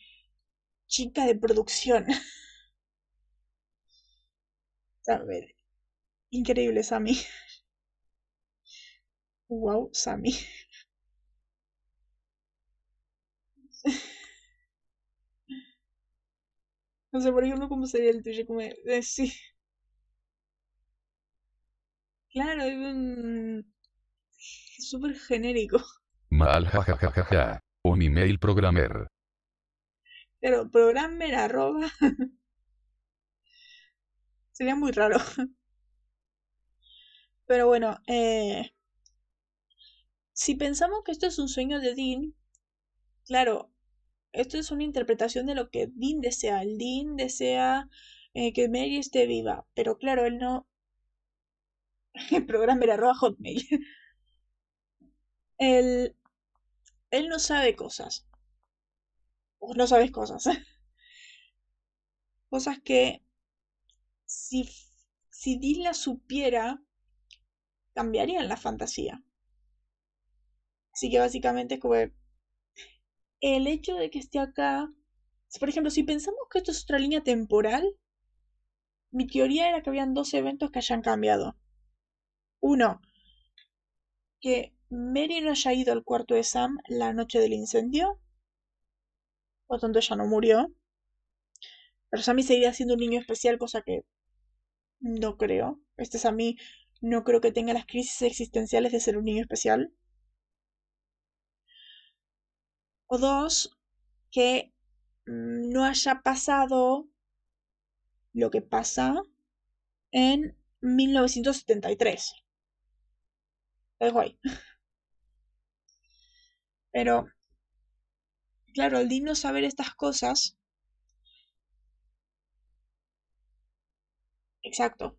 chica de producción. ver. Increíble, Sammy. Wow, Sammy. No sé, por ejemplo, cómo sería el tuyo, como sí. Claro, es un... súper genérico. Mal, jajajaja. Un email programmer. Pero programmer arroba Sería muy raro. Pero bueno, eh, si pensamos que esto es un sueño de Dean, claro, esto es una interpretación de lo que Dean desea. El Dean desea eh, que Mary esté viva, pero claro, él no... El programa era arroba hotmail. él, él no sabe cosas. O no sabes cosas. cosas que si, si Dylan supiera, cambiarían la fantasía. Así que básicamente es como el hecho de que esté acá, por ejemplo, si pensamos que esto es otra línea temporal, mi teoría era que habían dos eventos que hayan cambiado. Uno, que Mary no haya ido al cuarto de Sam la noche del incendio, por tanto ella no murió. Pero Sammy seguiría siendo un niño especial, cosa que no creo. Este mí, no creo que tenga las crisis existenciales de ser un niño especial. O dos, que mm, no haya pasado lo que pasa en 1973. Es guay. Pero, claro, al no saber estas cosas, Exacto.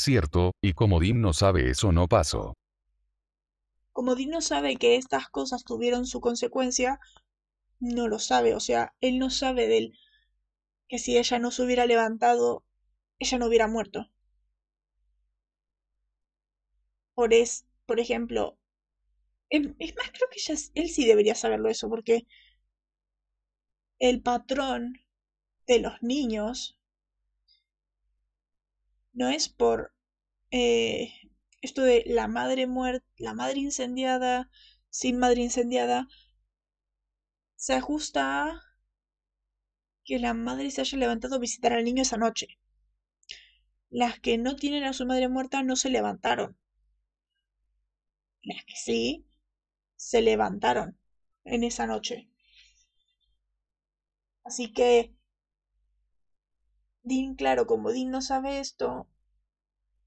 Cierto, y como Dim no sabe eso no pasó. Como Dim no sabe que estas cosas tuvieron su consecuencia, no lo sabe. O sea, él no sabe del que si ella no se hubiera levantado, ella no hubiera muerto. Por, es, por ejemplo, es, más, creo que él sí debería saberlo eso, porque el patrón de los niños no es por eh, esto de la madre muerta, la madre incendiada, sin madre incendiada, se ajusta a que la madre se haya levantado a visitar al niño esa noche. Las que no tienen a su madre muerta no se levantaron. Las que sí, se levantaron en esa noche. Así que Dean, claro, como Dean no sabe esto,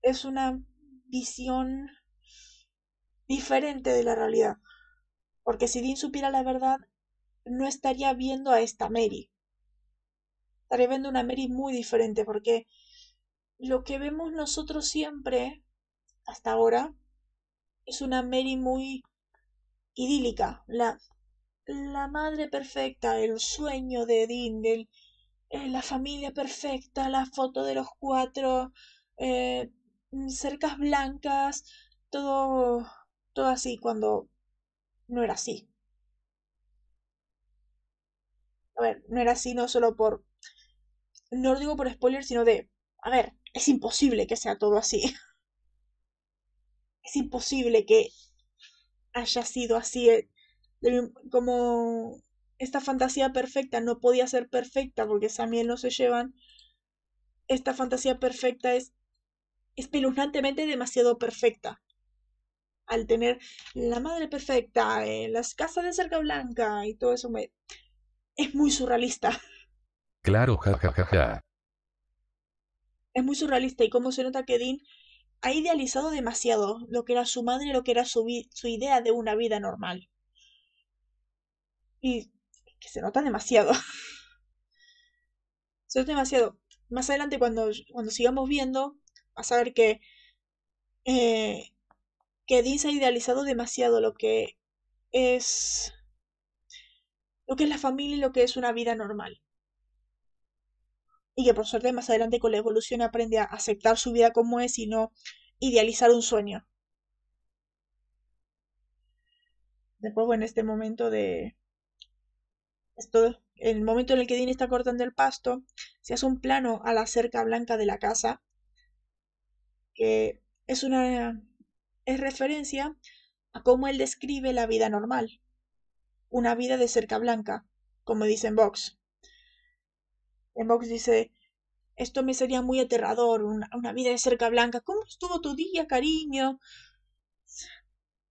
es una visión diferente de la realidad. Porque si Dean supiera la verdad, no estaría viendo a esta Mary. Estaría viendo una Mary muy diferente, porque lo que vemos nosotros siempre, hasta ahora, es una Mary muy idílica. La, la madre perfecta, el sueño de Dean, el, eh, la familia perfecta, la foto de los cuatro, eh, cercas blancas, todo, todo así, cuando no era así. A ver, no era así no solo por... No lo digo por spoiler, sino de... A ver, es imposible que sea todo así. Es imposible que haya sido así. Eh, como esta fantasía perfecta no podía ser perfecta porque Samuel no se llevan. Esta fantasía perfecta es espeluznantemente demasiado perfecta. Al tener la madre perfecta, eh, las casas de cerca blanca y todo eso, me... es muy surrealista. Claro, jajajaja. Es muy surrealista y cómo se nota que Dean ha idealizado demasiado lo que era su madre lo que era su, su idea de una vida normal. Y que se nota demasiado. se nota demasiado. Más adelante, cuando, cuando sigamos viendo, vas a ver que, eh, que Dean se ha idealizado demasiado lo que es lo que es la familia y lo que es una vida normal. Y que por suerte más adelante con la evolución aprende a aceptar su vida como es y no idealizar un sueño. Después, bueno, este momento de... Esto, el momento en el que Dean está cortando el pasto, se hace un plano a la cerca blanca de la casa que es una es referencia a cómo él describe la vida normal, una vida de cerca blanca, como dice en Vox. En dice, esto me sería muy aterrador, una, una, vida de cerca blanca. ¿Cómo estuvo tu día, cariño?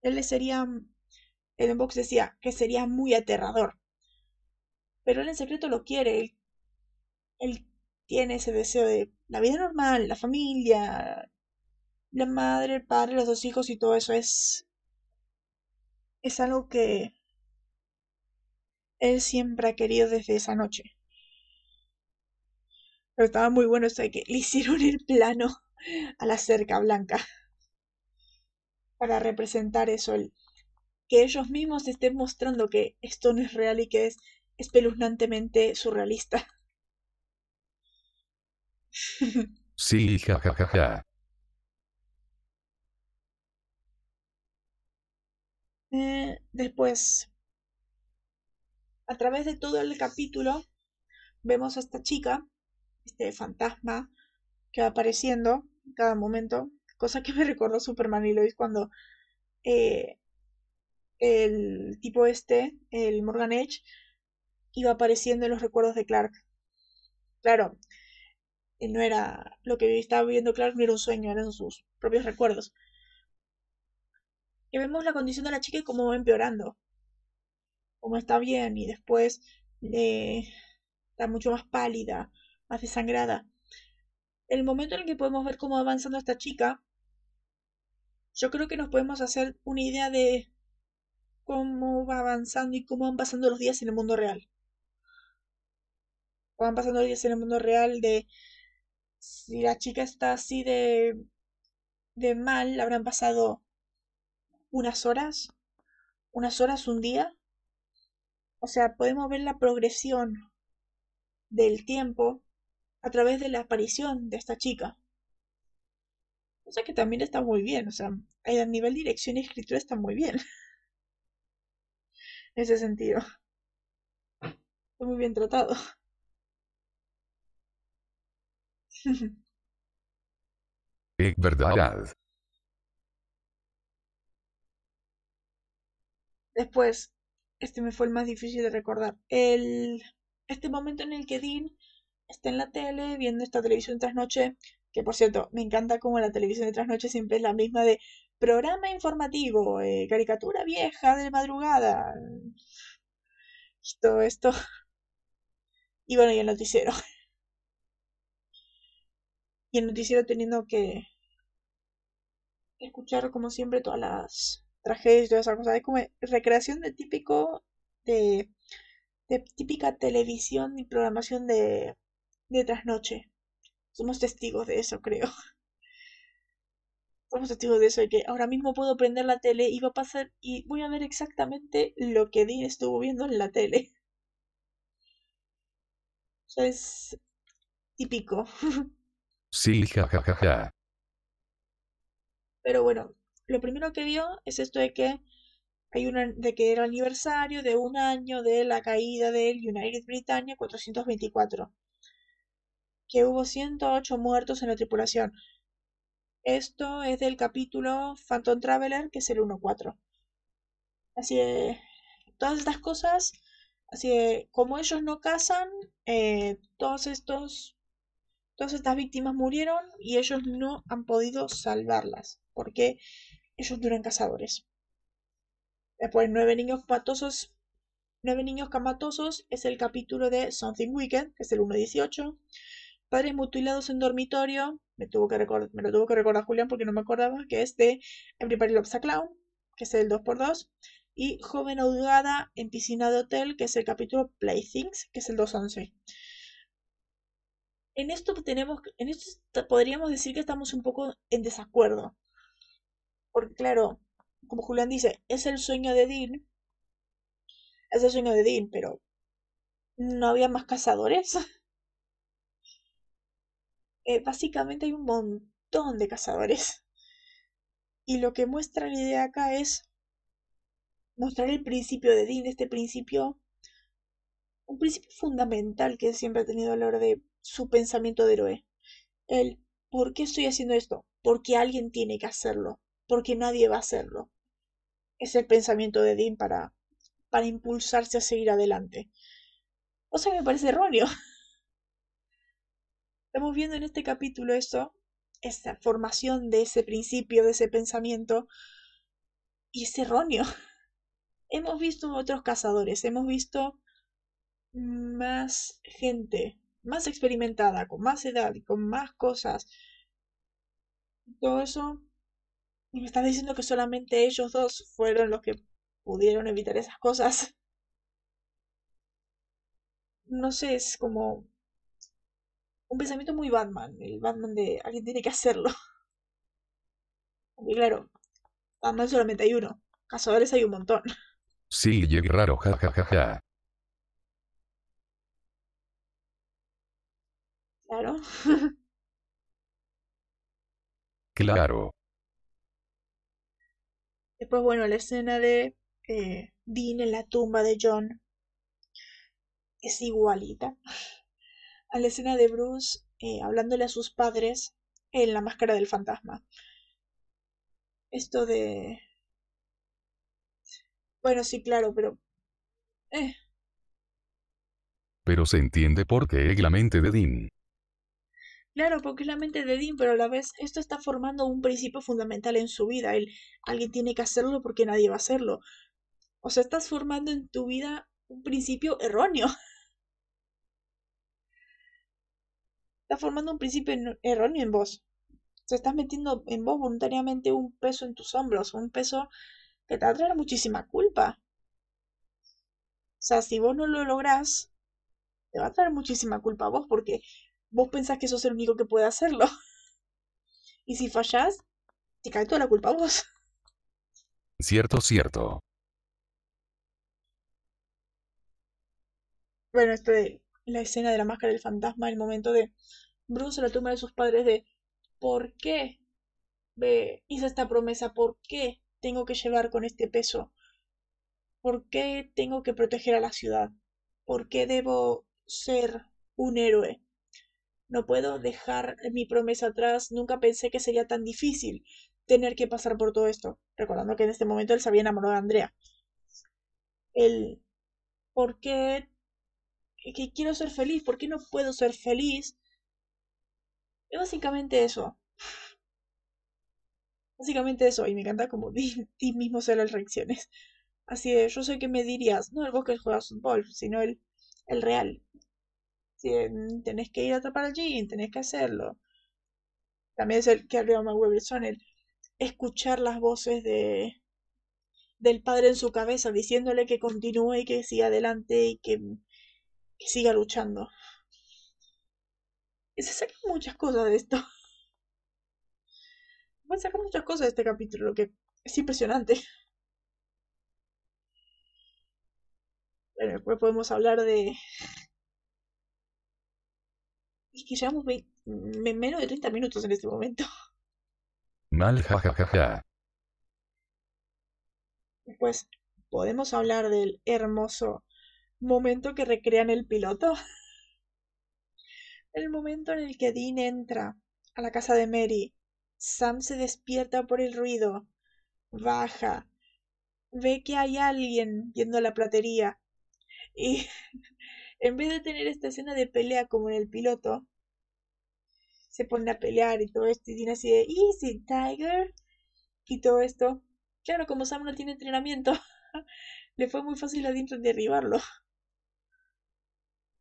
Él le sería, Vox decía que sería muy aterrador. Pero él en secreto lo quiere, él, él tiene ese deseo de la vida normal, la familia, la madre, el padre, los dos hijos y todo eso es es algo que él siempre ha querido desde esa noche. Pero estaba muy bueno eso de que le hicieron el plano a la cerca blanca para representar eso, el, que ellos mismos estén mostrando que esto no es real y que es espeluznantemente surrealista. Sí, jajajaja. Ja, ja, ja. Eh, después, a través de todo el capítulo, vemos a esta chica, este fantasma, que va apareciendo en cada momento, cosa que me recordó Superman y Lois cuando eh, el tipo este, el Morgan Edge, iba apareciendo en los recuerdos de Clark. Claro, no era lo que estaba viendo Clark, no era un sueño, eran sus propios recuerdos que vemos la condición de la chica y cómo va empeorando. Cómo está bien y después eh, está mucho más pálida, más desangrada. El momento en el que podemos ver cómo va avanzando esta chica, yo creo que nos podemos hacer una idea de cómo va avanzando y cómo van pasando los días en el mundo real. Van pasando los días en el mundo real de si la chica está así de, de mal, habrán pasado unas horas, unas horas, un día. O sea, podemos ver la progresión del tiempo a través de la aparición de esta chica. O sea que también está muy bien, o sea, a nivel dirección y escritura está muy bien. en ese sentido. Está muy bien tratado. Es verdad. Después, este me fue el más difícil de recordar. El, este momento en el que Dean está en la tele viendo esta televisión trasnoche, que por cierto, me encanta como la televisión de trasnoche siempre es la misma de programa informativo, eh, caricatura vieja de madrugada. Y todo esto. Y bueno, y el noticiero. Y el noticiero teniendo que escuchar como siempre todas las tragedias y todas esas cosas. Es como recreación de típico de, de típica televisión y programación de, de trasnoche. Somos testigos de eso, creo. Somos testigos de eso, de que ahora mismo puedo prender la tele y va a pasar y voy a ver exactamente lo que Dean estuvo viendo en la tele. O sea, es típico. Sí, jajajaja. Pero bueno, lo primero que vio es esto de que hay una, de que era aniversario de un año de la caída del United Britannia 424, que hubo 108 muertos en la tripulación. Esto es del capítulo Phantom Traveler, que es el 1.4. Así que todas estas cosas, así que como ellos no cazan, eh, todos estos Todas estas víctimas murieron y ellos no han podido salvarlas porque ellos no eran cazadores. Después, nueve niños camatosos. Nueve niños camatosos es el capítulo de Something Wicked, que es el 1.18. Padres mutilados en dormitorio, me, lo tuvo que recordar Julián porque no me acordaba, que es de Everybody Loves a Clown, que es el 2x2. Y Joven ahogada en piscina de hotel, que es el capítulo Playthings, que es el 2.11 en esto tenemos, en esto podríamos decir que estamos un poco en desacuerdo. Porque claro, como Julián dice, es el sueño de Dean. Es el sueño de Dean, pero ¿no había más cazadores? Eh, básicamente hay un montón de cazadores. Y lo que muestra la idea acá es mostrar el principio de Dean, este principio, un principio fundamental que siempre ha tenido a la hora de su pensamiento de héroe. El ¿por qué estoy haciendo esto? Porque alguien tiene que hacerlo, porque nadie va a hacerlo. Es el pensamiento de Dean para, para impulsarse a seguir adelante. O sea, me parece erróneo. Estamos viendo en este capítulo esto, esta formación de ese principio, de ese pensamiento, y es erróneo. Hemos visto otros cazadores, hemos visto más gente más experimentada, con más edad y con más cosas. Todo eso. Y me estás diciendo que solamente ellos dos fueron los que pudieron evitar esas cosas. No sé, es como un pensamiento muy Batman. El Batman de alguien tiene que hacerlo. Y claro, Batman solamente hay uno. Cazadores hay un montón. Sí, y raro, jajajaja. Claro. claro. Después, bueno, la escena de eh, Dean en la tumba de John es igualita a la escena de Bruce eh, hablándole a sus padres en la máscara del fantasma. Esto de... Bueno, sí, claro, pero... Eh. Pero se entiende por qué es la mente de Dean. Claro, porque es la mente de Dean, pero a la vez esto está formando un principio fundamental en su vida. Alguien tiene que hacerlo porque nadie va a hacerlo. O sea, estás formando en tu vida un principio erróneo. Estás formando un principio erróneo en vos. Sea, estás metiendo en vos voluntariamente un peso en tus hombros, un peso que te va a traer muchísima culpa. O sea, si vos no lo lográs, te va a traer muchísima culpa a vos porque vos pensás que sos el único que puede hacerlo. Y si fallás, te cae toda la culpa a vos. Cierto, cierto. Bueno, esto de la escena de la máscara del fantasma, el momento de Bruce la tumba de sus padres de ¿por qué ve, hice esta promesa? ¿Por qué tengo que llevar con este peso? ¿Por qué tengo que proteger a la ciudad? ¿Por qué debo ser un héroe? No puedo dejar mi promesa atrás. Nunca pensé que sería tan difícil tener que pasar por todo esto. Recordando que en este momento él se había enamorado de Andrea. El por qué que quiero ser feliz, por qué no puedo ser feliz. Es básicamente eso. Básicamente eso, y me encanta como ti mismo hacer las reacciones. Así de, yo sé que me dirías, no el bosque juega fútbol, sino el, el real. Si tenés que ir a atrapar allí, tenés que hacerlo. También es el que arriba Weber son el escuchar las voces de del padre en su cabeza diciéndole que continúe y que siga adelante y que, que siga luchando. Y se sacan muchas cosas de esto. Se sacar muchas cosas de este capítulo, lo que es impresionante. Bueno, después podemos hablar de. Y que llevamos menos de 30 minutos en este momento. Mal, jajajaja. Pues podemos hablar del hermoso momento que recrean el piloto. El momento en el que Dean entra a la casa de Mary. Sam se despierta por el ruido. Baja. Ve que hay alguien viendo la platería. Y en vez de tener esta escena de pelea como en el piloto, se pone a pelear y todo esto y tiene así de Easy Tiger y todo esto. Claro, como Sam no tiene entrenamiento, le fue muy fácil a Dean derribarlo.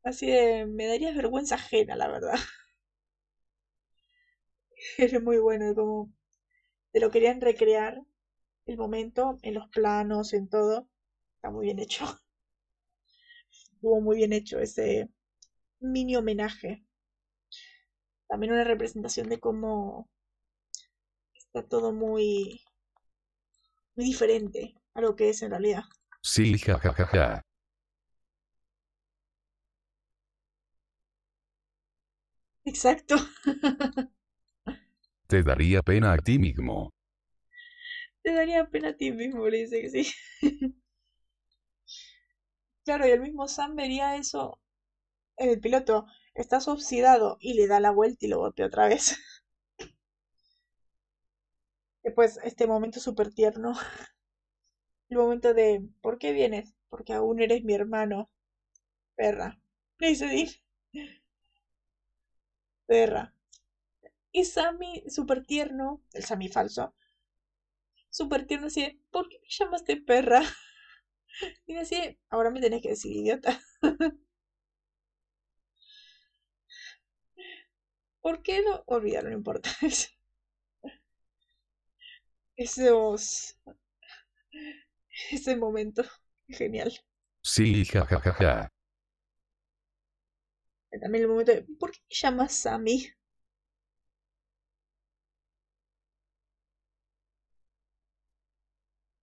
Así de, me daría vergüenza ajena, la verdad. Es muy bueno, como te lo querían recrear el momento en los planos, en todo. Está muy bien hecho. Estuvo muy bien hecho ese mini homenaje. También una representación de cómo está todo muy, muy diferente a lo que es en realidad. Sí, jajajaja. Exacto. Te daría pena a ti mismo. Te daría pena a ti mismo, le dice que sí. Claro, y el mismo Sam vería eso en el piloto. Estás oxidado y le da la vuelta y lo golpea otra vez. Después, este momento súper tierno. El momento de, ¿por qué vienes? Porque aún eres mi hermano. Perra. Le dice Dean. Perra. Y Sammy, súper tierno, el Sammy falso, súper tierno, así, ¿por qué me llamaste perra? Y así, ahora me tenés que decir idiota. ¿Por qué no? Olvídalo, no importa. Esos. Ese momento. Genial. Sí, jajajaja. También el momento de. ¿Por qué me llamas Sammy?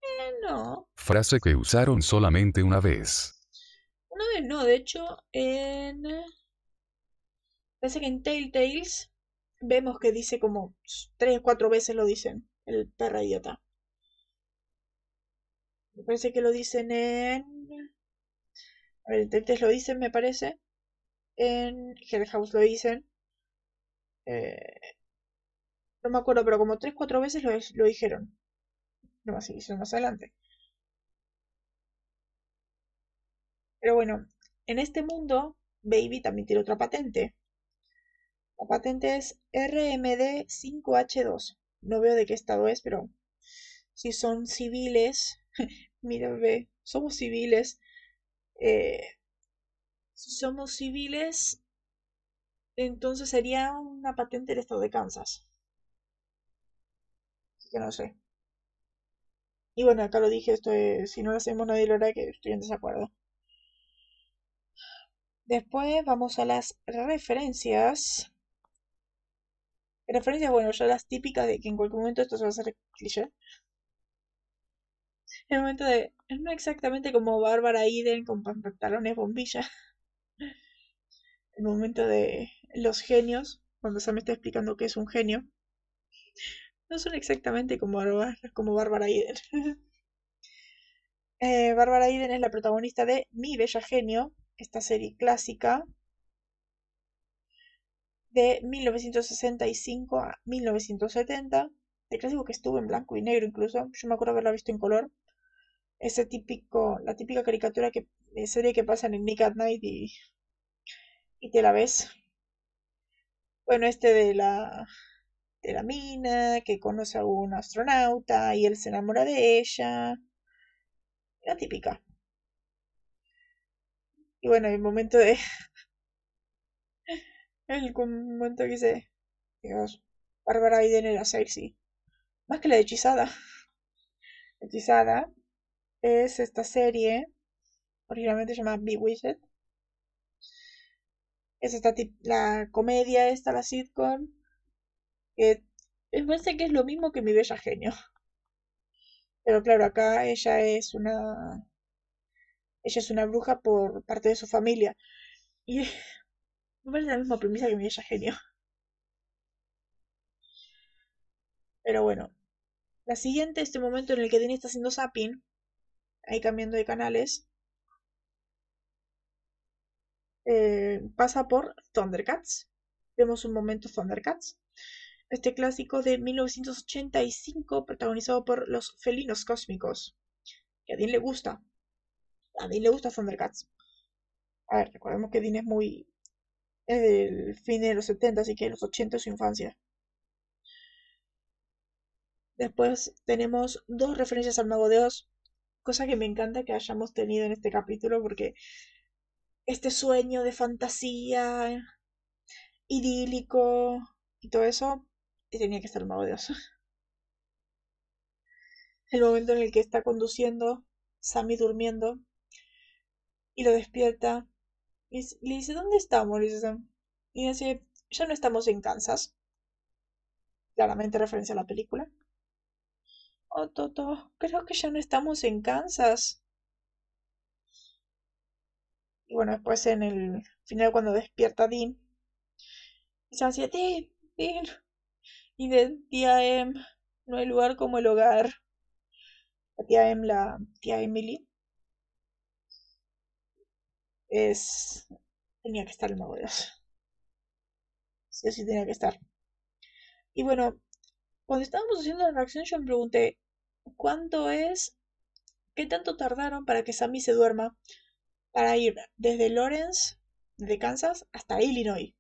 Eh, no. Frase que usaron solamente una vez. Una vez no, de hecho, en. Parece que en Telltales vemos que dice como tres o cuatro veces lo dicen, el perra idiota. Me parece que lo dicen en. A ver, en Telltales lo dicen, me parece. En Hell House lo dicen. Eh, no me acuerdo, pero como tres o cuatro veces lo, lo dijeron. No más, hicieron más adelante. Pero bueno, en este mundo, Baby también tiene otra patente. La patente es RMD5H2. No veo de qué estado es, pero si son civiles, mira, ve, somos civiles. Eh, si somos civiles, entonces sería una patente del estado de Kansas. Así que no sé. Y bueno, acá lo dije, esto si no lo hacemos nadie lo hará, que estoy en desacuerdo. Después vamos a las referencias. Referencias, bueno, ya las típicas de que en cualquier momento esto se va a hacer cliché. El momento de, no exactamente como Bárbara Iden con pantalones bombilla. El momento de los genios, cuando se me está explicando que es un genio. No son exactamente como, como Bárbara Iden. eh, Bárbara Iden es la protagonista de Mi Bella Genio, esta serie clásica de 1965 a 1970. El clásico que estuvo en blanco y negro incluso. Yo me acuerdo haberla visto en color. Ese típico, la típica caricatura que serie que pasan en Nick at Night y, y te la ves. Bueno, este de la de la mina, que conoce a un astronauta y él se enamora de ella. La típica. Y bueno, el momento de. el momento que dice. Dios, Bárbara Aiden era sexy. Más que la de hechizada. Hechizada es esta serie. Originalmente se llama Bewitched. Es esta la comedia, esta, la sitcom. Que me parece que es lo mismo que mi bella genio. Pero claro, acá ella es una ella es una bruja por parte de su familia. Y me parece la misma premisa que mi ella genio. Pero bueno. La siguiente, este momento en el que Dean está haciendo zapping, ahí cambiando de canales, eh, pasa por Thundercats. Vemos un momento Thundercats. Este clásico de 1985, protagonizado por los felinos cósmicos, que a Dean le gusta a Dean le gusta Thundercats. A ver, recordemos que Dean es muy. es del fin de los 70, así que los 80 es su infancia. Después tenemos dos referencias al Mago de Oz, cosa que me encanta que hayamos tenido en este capítulo porque este sueño de fantasía idílico y todo eso tenía que estar el Mago de. El momento en el que está conduciendo, Sammy durmiendo, y lo despierta. Y le dice, ¿dónde estamos? Y dice, ya no estamos en Kansas. Claramente referencia a la película. Oh, Toto, creo que ya no estamos en Kansas. Y bueno, después en el final cuando despierta Dean, se hace Dean, Dean. Y de tía Em, no hay lugar como el hogar. La tía Em, la tía Emily, es... tenía que estar el mago de Oz. Sí sí tenía que estar. Y bueno, cuando estábamos haciendo la reacción yo me pregunté, ¿cuánto es? ¿Qué tanto tardaron para que Sammy se duerma? Para ir desde Lawrence, de Kansas, hasta Illinois.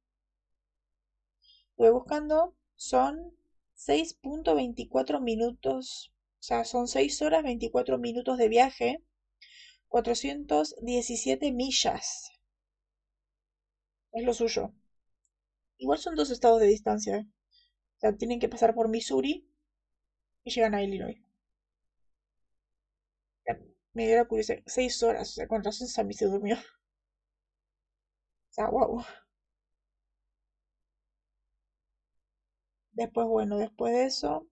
Voy buscando, son 6.24 minutos, o sea, son 6 horas 24 minutos de viaje 417 millas. Es lo suyo. Igual son dos estados de distancia. O sea, tienen que pasar por Missouri y llegan a Illinois. Me dio la curiosidad. Seis horas. Con razón Sammy se durmió. O sea, wow. Después, bueno, después de eso,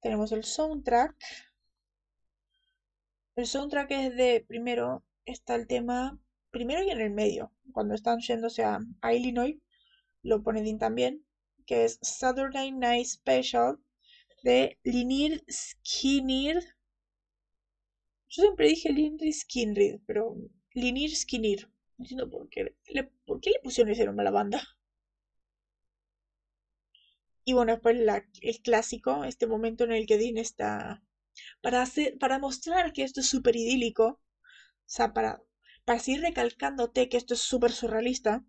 tenemos el soundtrack. El soundtrack es de, primero está el tema, primero y en el medio, cuando están yéndose a, Illinois, lo pone Dean también, que es Saturday Night Special de Linir Skinner. Yo siempre dije Linir Skinner, pero Linir Skinner. No entiendo por qué le, por qué le pusieron ese nombre a la banda. Y bueno, después el clásico, este momento en el que Dean está para, hacer, para mostrar que esto es súper idílico, o sea, para, para seguir recalcándote que esto es súper surrealista,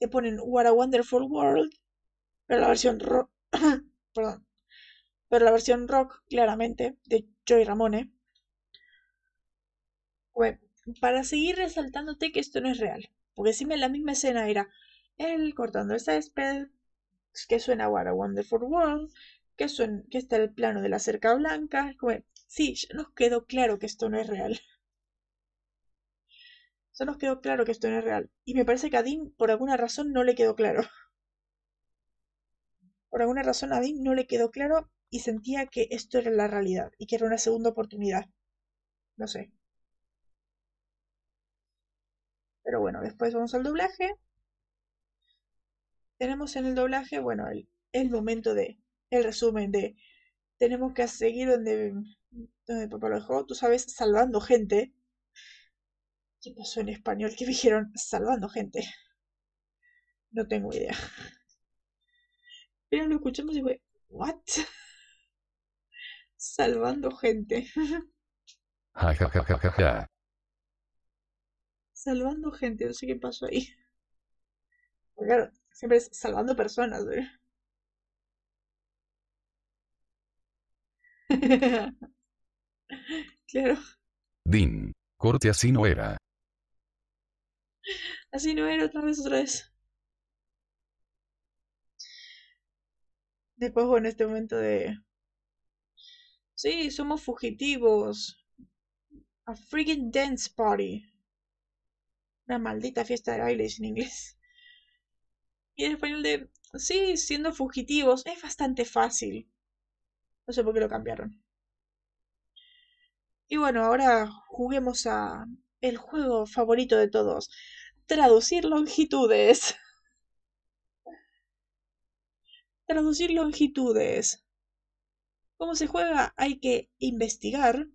te ponen What a Wonderful World, pero la versión rock, perdón, pero la versión rock, claramente, de Joy Ramone, para seguir resaltándote que esto no es real. Porque si me la misma escena era él cortando el césped, que suena What a Wonderful World, que, está el plano de la cerca blanca. Como, sí, ya nos quedó claro que esto no es real. Ya nos quedó claro que esto no es real. Y me parece que a Dean, por alguna razón, no le quedó claro. Por alguna razón a Dean no le quedó claro y sentía que esto era la realidad y que era una segunda oportunidad. No sé. Pero bueno, después vamos al doblaje. Tenemos en el doblaje, bueno, el, momento de el resumen de tenemos que seguir donde, donde papá lo dejó, tú sabes, salvando gente. ¿Qué pasó en español? Que dijeron salvando gente. No tengo idea. Pero lo escuchamos y fue, ¿what? Salvando gente. Ja ja ja. Salvando gente, no sé qué pasó ahí. Porque claro, siempre es salvando personas, claro, Din. Corte así no era. así no era otra vez, otra vez. Después, bueno, este momento de... Sí, somos fugitivos. A freaking dance party. Una maldita fiesta de bailes en inglés. Y en español de... Sí, siendo fugitivos es bastante fácil. No sé por qué lo cambiaron. Y bueno, ahora juguemos a el juego favorito de todos. Traducir longitudes. Traducir longitudes. ¿Cómo se juega? Hay que investigar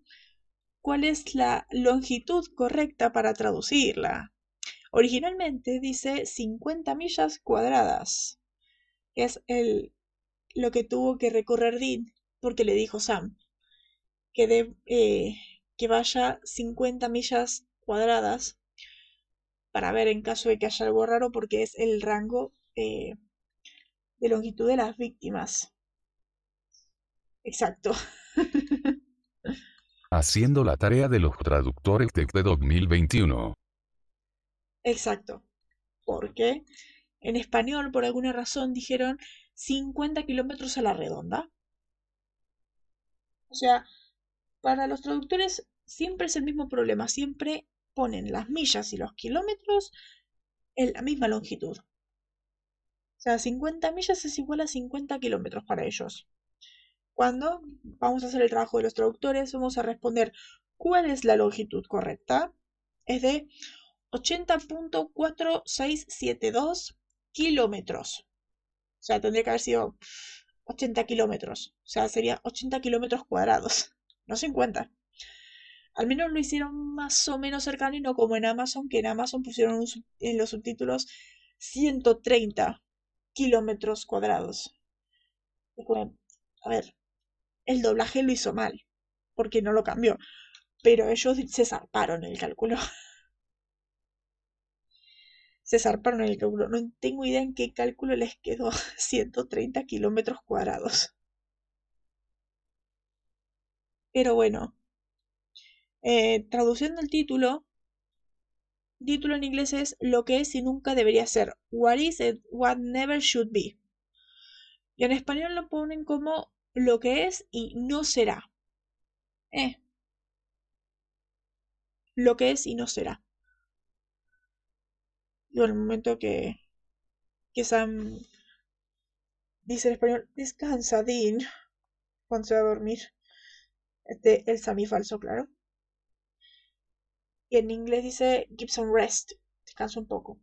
cuál es la longitud correcta para traducirla. Originalmente dice 50 millas cuadradas, es el, lo que tuvo que recorrer Dean, porque le dijo Sam que, de, eh, que vaya 50 millas cuadradas para ver en caso de que haya algo raro, porque es el rango eh, de longitud de las víctimas. Exacto. Haciendo la tarea de los traductores de 2021. Exacto. Porque en español, por alguna razón, dijeron 50 kilómetros a la redonda. O sea, para los traductores siempre es el mismo problema. Siempre ponen las millas y los kilómetros en la misma longitud. O sea, 50 millas es igual a 50 kilómetros para ellos. Cuando vamos a hacer el trabajo de los traductores, vamos a responder cuál es la longitud correcta. Es de 80.4672 kilómetros. O sea, tendría que haber sido 80 kilómetros. O sea, sería 80 kilómetros cuadrados, no 50. Al menos lo hicieron más o menos cercano y no como en Amazon, que en Amazon pusieron en los subtítulos 130 kilómetros cuadrados. A ver, el doblaje lo hizo mal, porque no lo cambió. Pero ellos se zarparon el cálculo. Se zarparon el cálculo. No tengo idea en qué cálculo les quedó 130 kilómetros cuadrados. Pero bueno, eh, traduciendo el título, título en inglés es Lo que es y nunca debería ser. What is it, what never should be. Y en español lo ponen como Lo que es y no será. Eh. Lo que es y no será. Y en el momento que, que Sam dice en español, descansa, Dean, cuando se va a dormir. Este, el Sammy falso, claro. Y en inglés dice Gibson rest, descansa un poco.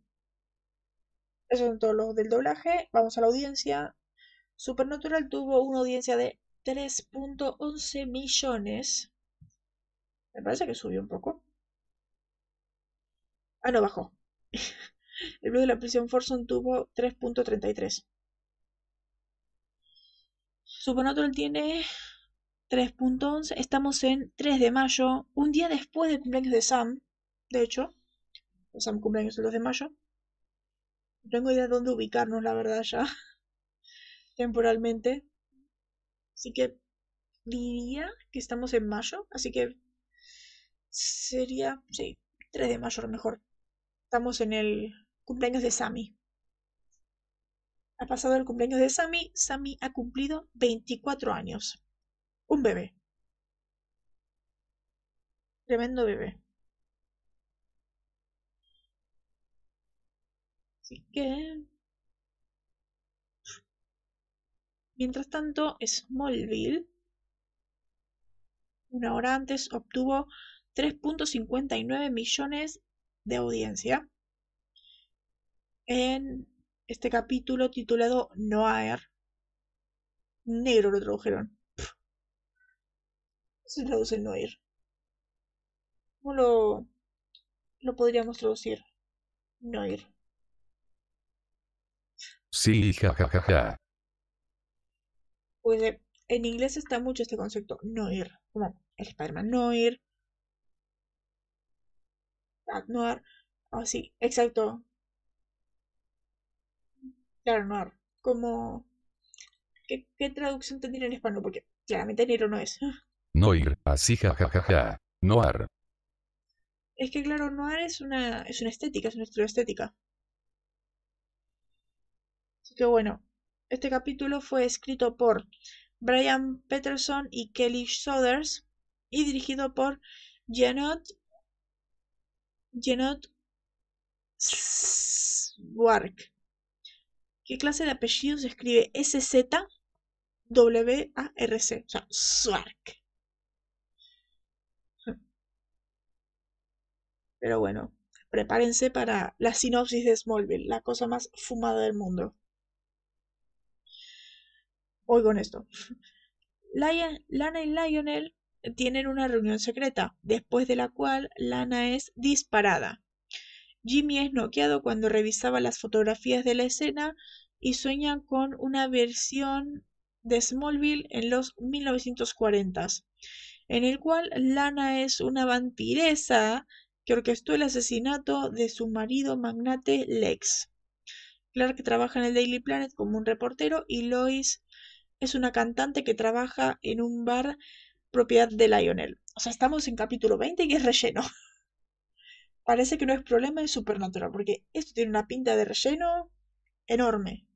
Eso son todos los del doblaje. Vamos a la audiencia. Supernatural tuvo una audiencia de 3.11 millones. Me parece que subió un poco. Ah, no, bajó. El Blue de la prisión Forson tuvo 3.33. Supernatural tiene 3.11. Estamos en 3 de mayo, un día después del cumpleaños de Sam. De hecho, Sam cumpleaños el 2 de mayo. No tengo idea de dónde ubicarnos, la verdad, ya. Temporalmente. Así que diría que estamos en mayo. Así que sería, sí, 3 de mayo a lo mejor. Estamos en el cumpleaños de Sammy. Ha pasado el cumpleaños de Sammy. Sammy ha cumplido 24 años. Un bebé. Tremendo bebé. Así que... Mientras tanto, Smallville, una hora antes, obtuvo 3.59 millones de audiencia en este capítulo titulado Noir. Negro lo tradujeron. Se traduce Noir. ¿Cómo lo, lo podríamos traducir? Noir. Sí, jajajaja. Pues eh, en inglés está mucho este concepto, noir, como el Spider-Man noir, noir, así, exacto. Claro, noir, como... ¿Qué, qué traducción tendría en español? Porque claramente negro no es. Noir, así jajajaja. Noir. Es que claro, noir es una, es una estética, es una estilo estética. Así que bueno, este capítulo fue escrito por Brian Peterson y Kelly Sothers y dirigido por Janot Janot Swark. ¿Qué clase de apellido se escribe S-Z-W-A-R-C? O sea, Swark. Pero bueno, prepárense para la sinopsis de Smallville, la cosa más fumada del mundo. Hoy con esto. Lana y Lionel tienen una reunión secreta, después de la cual Lana es disparada. Jimmy es noqueado cuando revisaba las fotografías de la escena y sueña con una versión de Smallville en los 1940s, en el cual Lana es una vampiresa que orquestó el asesinato de su marido magnate Lex. Clark trabaja en el Daily Planet como un reportero y Lois es una cantante que trabaja en un bar propiedad de Lionel. O sea, estamos en capítulo 20 y es relleno. Parece que no es problema de Supernatural, porque esto tiene una pinta de relleno enorme.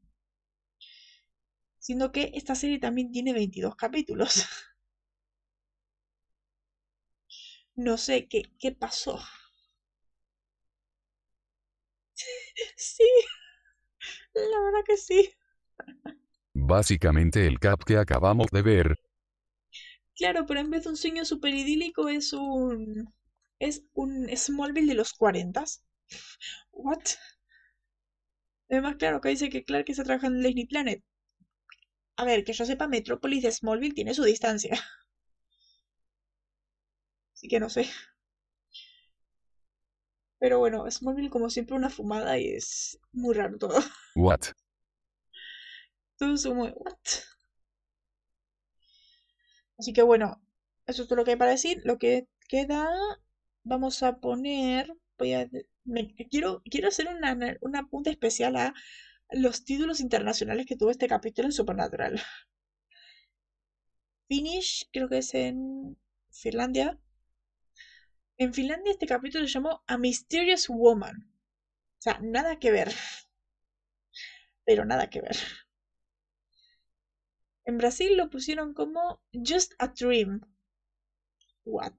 Siendo que esta serie también tiene 22 capítulos. No sé qué, qué pasó. Sí, la verdad que sí. Básicamente el cap que acabamos de ver. Claro, pero en vez de un sueño super idílico es un... Es un Smallville de los 40. What? Además, claro, que dice que Clark está trabajando en Disney Planet. A ver, que yo sepa, Metrópolis de Smallville tiene su distancia. Así que no sé. Pero bueno, Smallville como siempre una fumada y es muy raro todo. What? Todo es muy... What? Así que bueno, eso es todo lo que hay para decir. Lo que queda, vamos a poner... Voy a... quiero, quiero hacer una, un apunte especial a los títulos internacionales que tuvo este capítulo en Supernatural. Finish, creo que es en Finlandia. En Finlandia este capítulo se llamó A Mysterious Woman. O sea, nada que ver. Pero nada que ver. En Brasil lo pusieron como Just a Dream. What?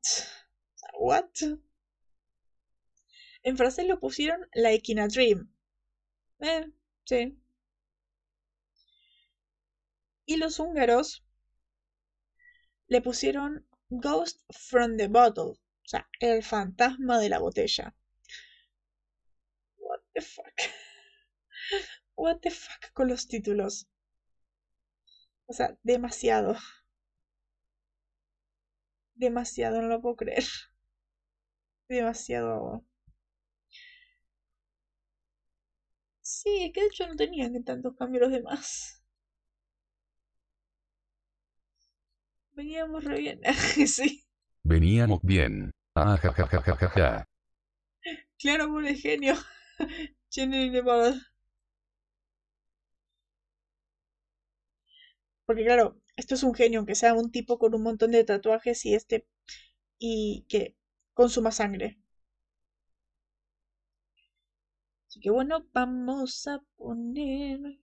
What? En francés lo pusieron Like in a Dream. Eh, sí. Y los húngaros le pusieron Ghost from the Bottle. O sea, el fantasma de la botella. What the fuck. What the fuck con los títulos. O sea, demasiado. Demasiado, no lo puedo creer. Demasiado. Sí, es que de hecho no tenían tantos cambios los demás. Veníamos re bien. sí. Veníamos bien. Ah, ja, ja, ja, ja, ja, Claro, por el genio. Porque claro, esto es un genio, aunque sea un tipo con un montón de tatuajes y este y que consuma sangre. Así que bueno, vamos a poner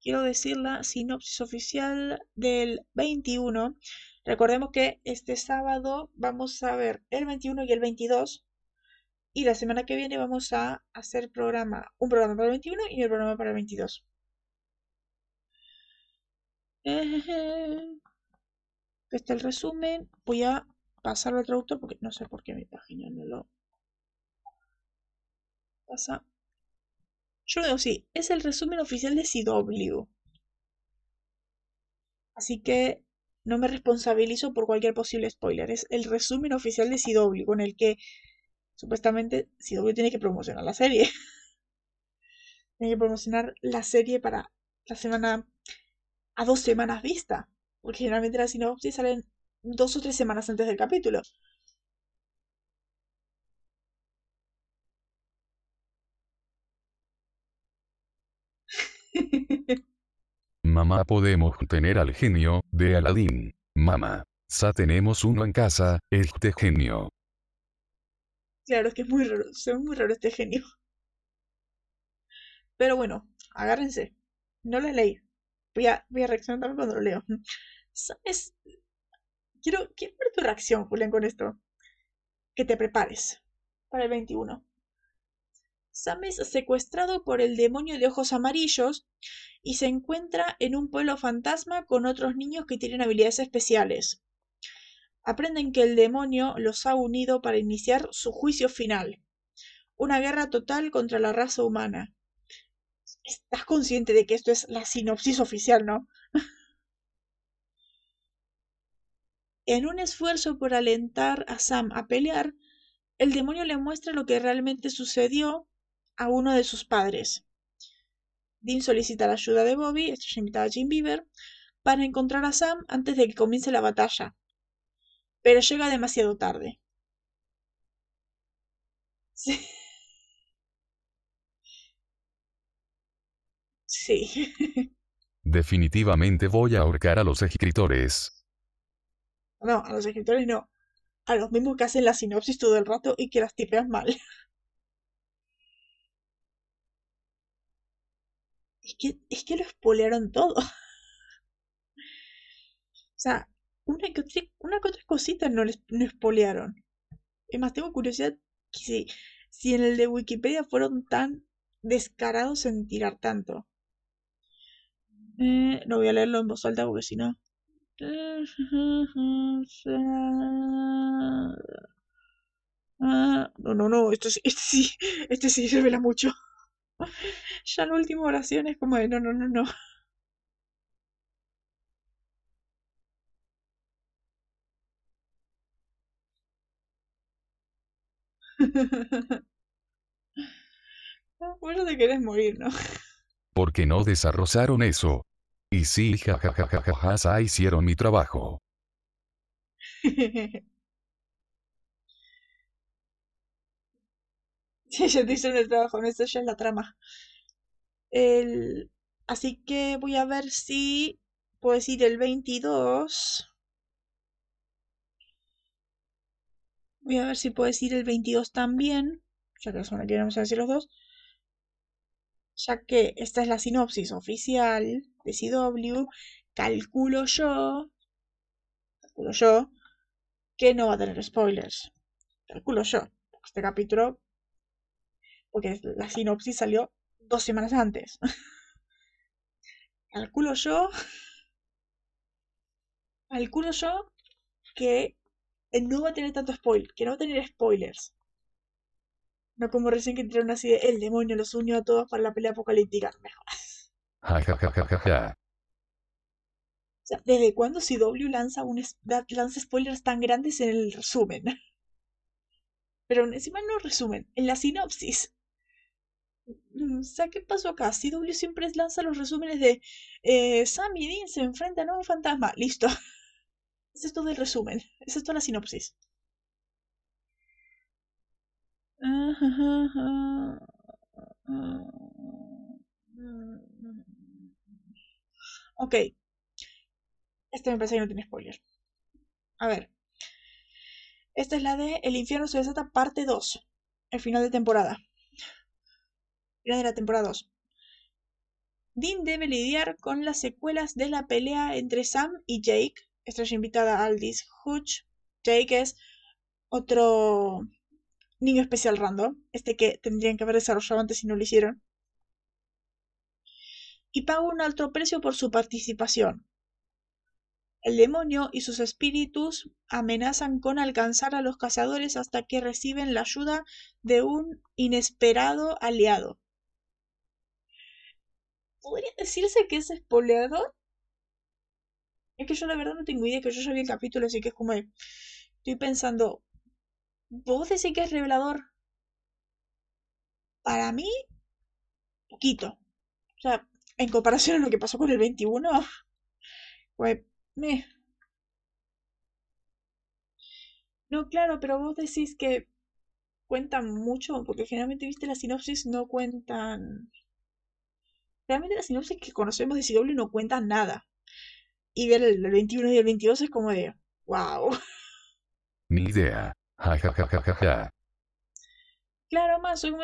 quiero decir la sinopsis oficial del 21 Recordemos que este sábado vamos a ver el 21 y el 22 y la semana que viene vamos a hacer programa, un programa para el 21 y el programa para el 22. Este está el resumen. Voy a pasarlo al traductor porque no sé por qué mi página no lo pasa. Yo lo digo sí, es el resumen oficial de CW. Así que no me responsabilizo por cualquier posible spoiler. Es el resumen oficial de CW con el que supuestamente CW tiene que promocionar la serie. Tiene que promocionar la serie para la semana a dos semanas vista. Porque generalmente las sinopsis salen dos o tres semanas antes del capítulo. Mamá, podemos tener al genio de Aladdin. Mamá, ya tenemos uno en casa, este genio. Claro, es que es muy raro, se muy raro este genio. Pero bueno, agárrense. No lo leí. Voy a, voy a reaccionar también cuando lo leo. ¿Sabes? Quiero, quiero ver tu reacción, Julián, con esto. Que te prepares para el 21. Sam es secuestrado por el demonio de ojos amarillos y se encuentra en un pueblo fantasma con otros niños que tienen habilidades especiales. Aprenden que el demonio los ha unido para iniciar su juicio final. Una guerra total contra la raza humana. Estás consciente de que esto es la sinopsis oficial, ¿no? en un esfuerzo por alentar a Sam a pelear, el demonio le muestra lo que realmente sucedió a uno de sus padres. Dean solicita la ayuda de Bobby, esto invitada a Jim Beaver, para encontrar a Sam antes de que comience la batalla. Pero llega demasiado tarde. Sí. Sí. Definitivamente voy a ahorcar a los escritores. No, a los escritores no. A los mismos que hacen la sinopsis todo el rato y que las tipean mal. Es que, es que lo spoilearon todo. o sea, una que, otra, una que otra cosita no les no spoilearon. Es más, tengo curiosidad si, si en el de Wikipedia fueron tan descarados en tirar tanto. Eh, no voy a leerlo en voz alta porque si no. Ah, no, no, no, esto, este sí, este sí revela mucho. Ya la última oración es como de no, no, no, no. Bueno, te querés morir, ¿no? Porque no desarrollaron eso. Y sí, jajajajaja, hicieron mi trabajo. Ya te hicieron el trabajo, no, es la trama. El... Así que voy a ver si puedo decir el 22. Voy a ver si puedo decir el 22 también, ya que son queremos decir los dos. Ya que esta es la sinopsis oficial de CW, calculo yo, calculo yo, que no va a tener spoilers. Calculo yo. Este capítulo, porque la sinopsis salió dos semanas antes. calculo yo, calculo yo que no va a tener tanto spoiler, que no va a tener spoilers. No como recién que entraron así de el demonio los unió a todos para la pelea apocalíptica. Mejor. O sea, ¿desde cuándo CW lanza, un, lanza spoilers tan grandes en el resumen? Pero encima no resumen, en la sinopsis. Mm, o sea, ¿qué pasó acá? CW siempre lanza los resúmenes de eh, Sam y Dean se enfrentan a un fantasma. Listo. Es todo el resumen. Es toda la sinopsis. Ok. Este me parece que no tiene spoiler. A ver. Esta es la de El infierno se desata parte 2. El final de temporada. De la temporada 2. Dean debe lidiar con las secuelas de la pelea entre Sam y Jake. Estrella invitada Aldis Hutch. Jake es otro niño especial random. Este que tendrían que haber desarrollado antes si no lo hicieron. Y paga un alto precio por su participación. El demonio y sus espíritus amenazan con alcanzar a los cazadores hasta que reciben la ayuda de un inesperado aliado. ¿Podría decirse que es espoleador? Es que yo la verdad no tengo idea, que yo ya vi el capítulo, así que es como... Estoy pensando, ¿vos decís que es revelador? Para mí, poquito. O sea, en comparación a lo que pasó con el 21, pues, me. No, claro, pero vos decís que cuentan mucho, porque generalmente, viste, las sinopsis no cuentan. Realmente las sinopsis que conocemos de CW no cuentan nada. Y ver el, 21 y el 22 es como de. ¡Wow! Ni idea. Ja, ja, ja, ja, ja. Claro, más o,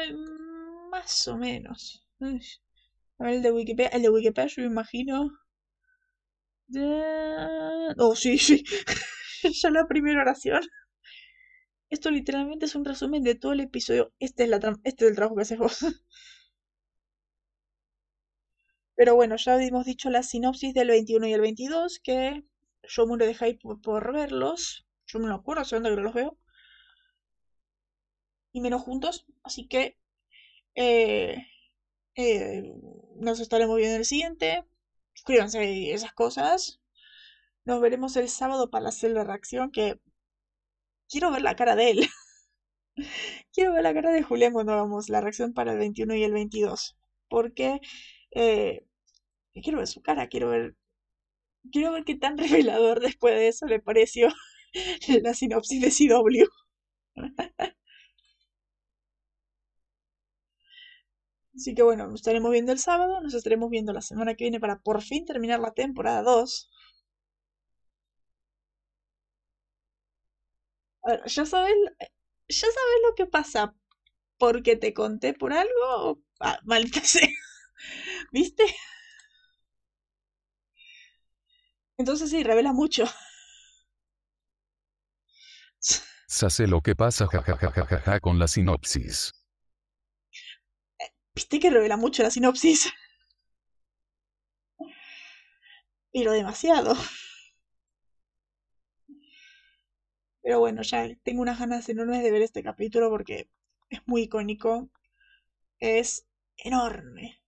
más o menos. A ver, el de Wikipedia, el de Wikipedia yo me imagino. Oh, sí, sí. ya la primera oración. Esto literalmente es un resumen de todo el episodio. Este es, la este es el trabajo que haces vos. Pero bueno, ya hemos dicho la sinopsis del 21 y el 22, que yo muero de hype por, verlos. Yo me lo acuerdo, sé dónde los veo. Y menos juntos. Así que eh, eh, nos estaremos viendo en el siguiente. Suscríbanse esas cosas. Nos veremos el sábado para hacer la reacción que quiero ver la cara de él. quiero ver la cara de Julián cuando hagamos la reacción para el 21 y el 22. Porque eh, quiero ver su cara, quiero ver quiero ver qué tan revelador después de eso le pareció la sinopsis de CW. Así que bueno, nos estaremos viendo el sábado, nos estaremos viendo la semana que viene para por fin terminar la temporada 2. ya sabes, ya sabes lo que pasa porque te conté por algo, ah, maldita sea. ¿Viste? Entonces sí, revela mucho. Se hace lo que pasa jajajajaja con la sinopsis. Viste que revela mucho la sinopsis. Pero demasiado. Pero bueno, ya tengo unas ganas enormes de ver este capítulo porque es muy icónico. Es enorme.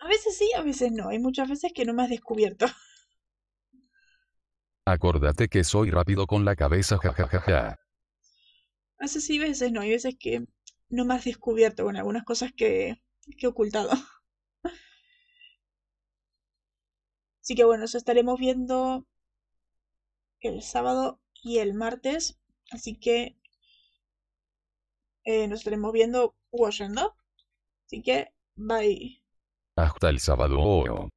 A veces sí, a veces no. Hay muchas veces que no me has descubierto. Acordate que soy rápido con la cabeza, jajajaja. A veces sí, a veces no. Hay veces que no me has descubierto con algunas cosas que, que he ocultado. Así que bueno, eso estaremos viendo el sábado y el martes. Así que eh, nos estaremos viendo o oyendo. Así que bye. Hasta el sábado.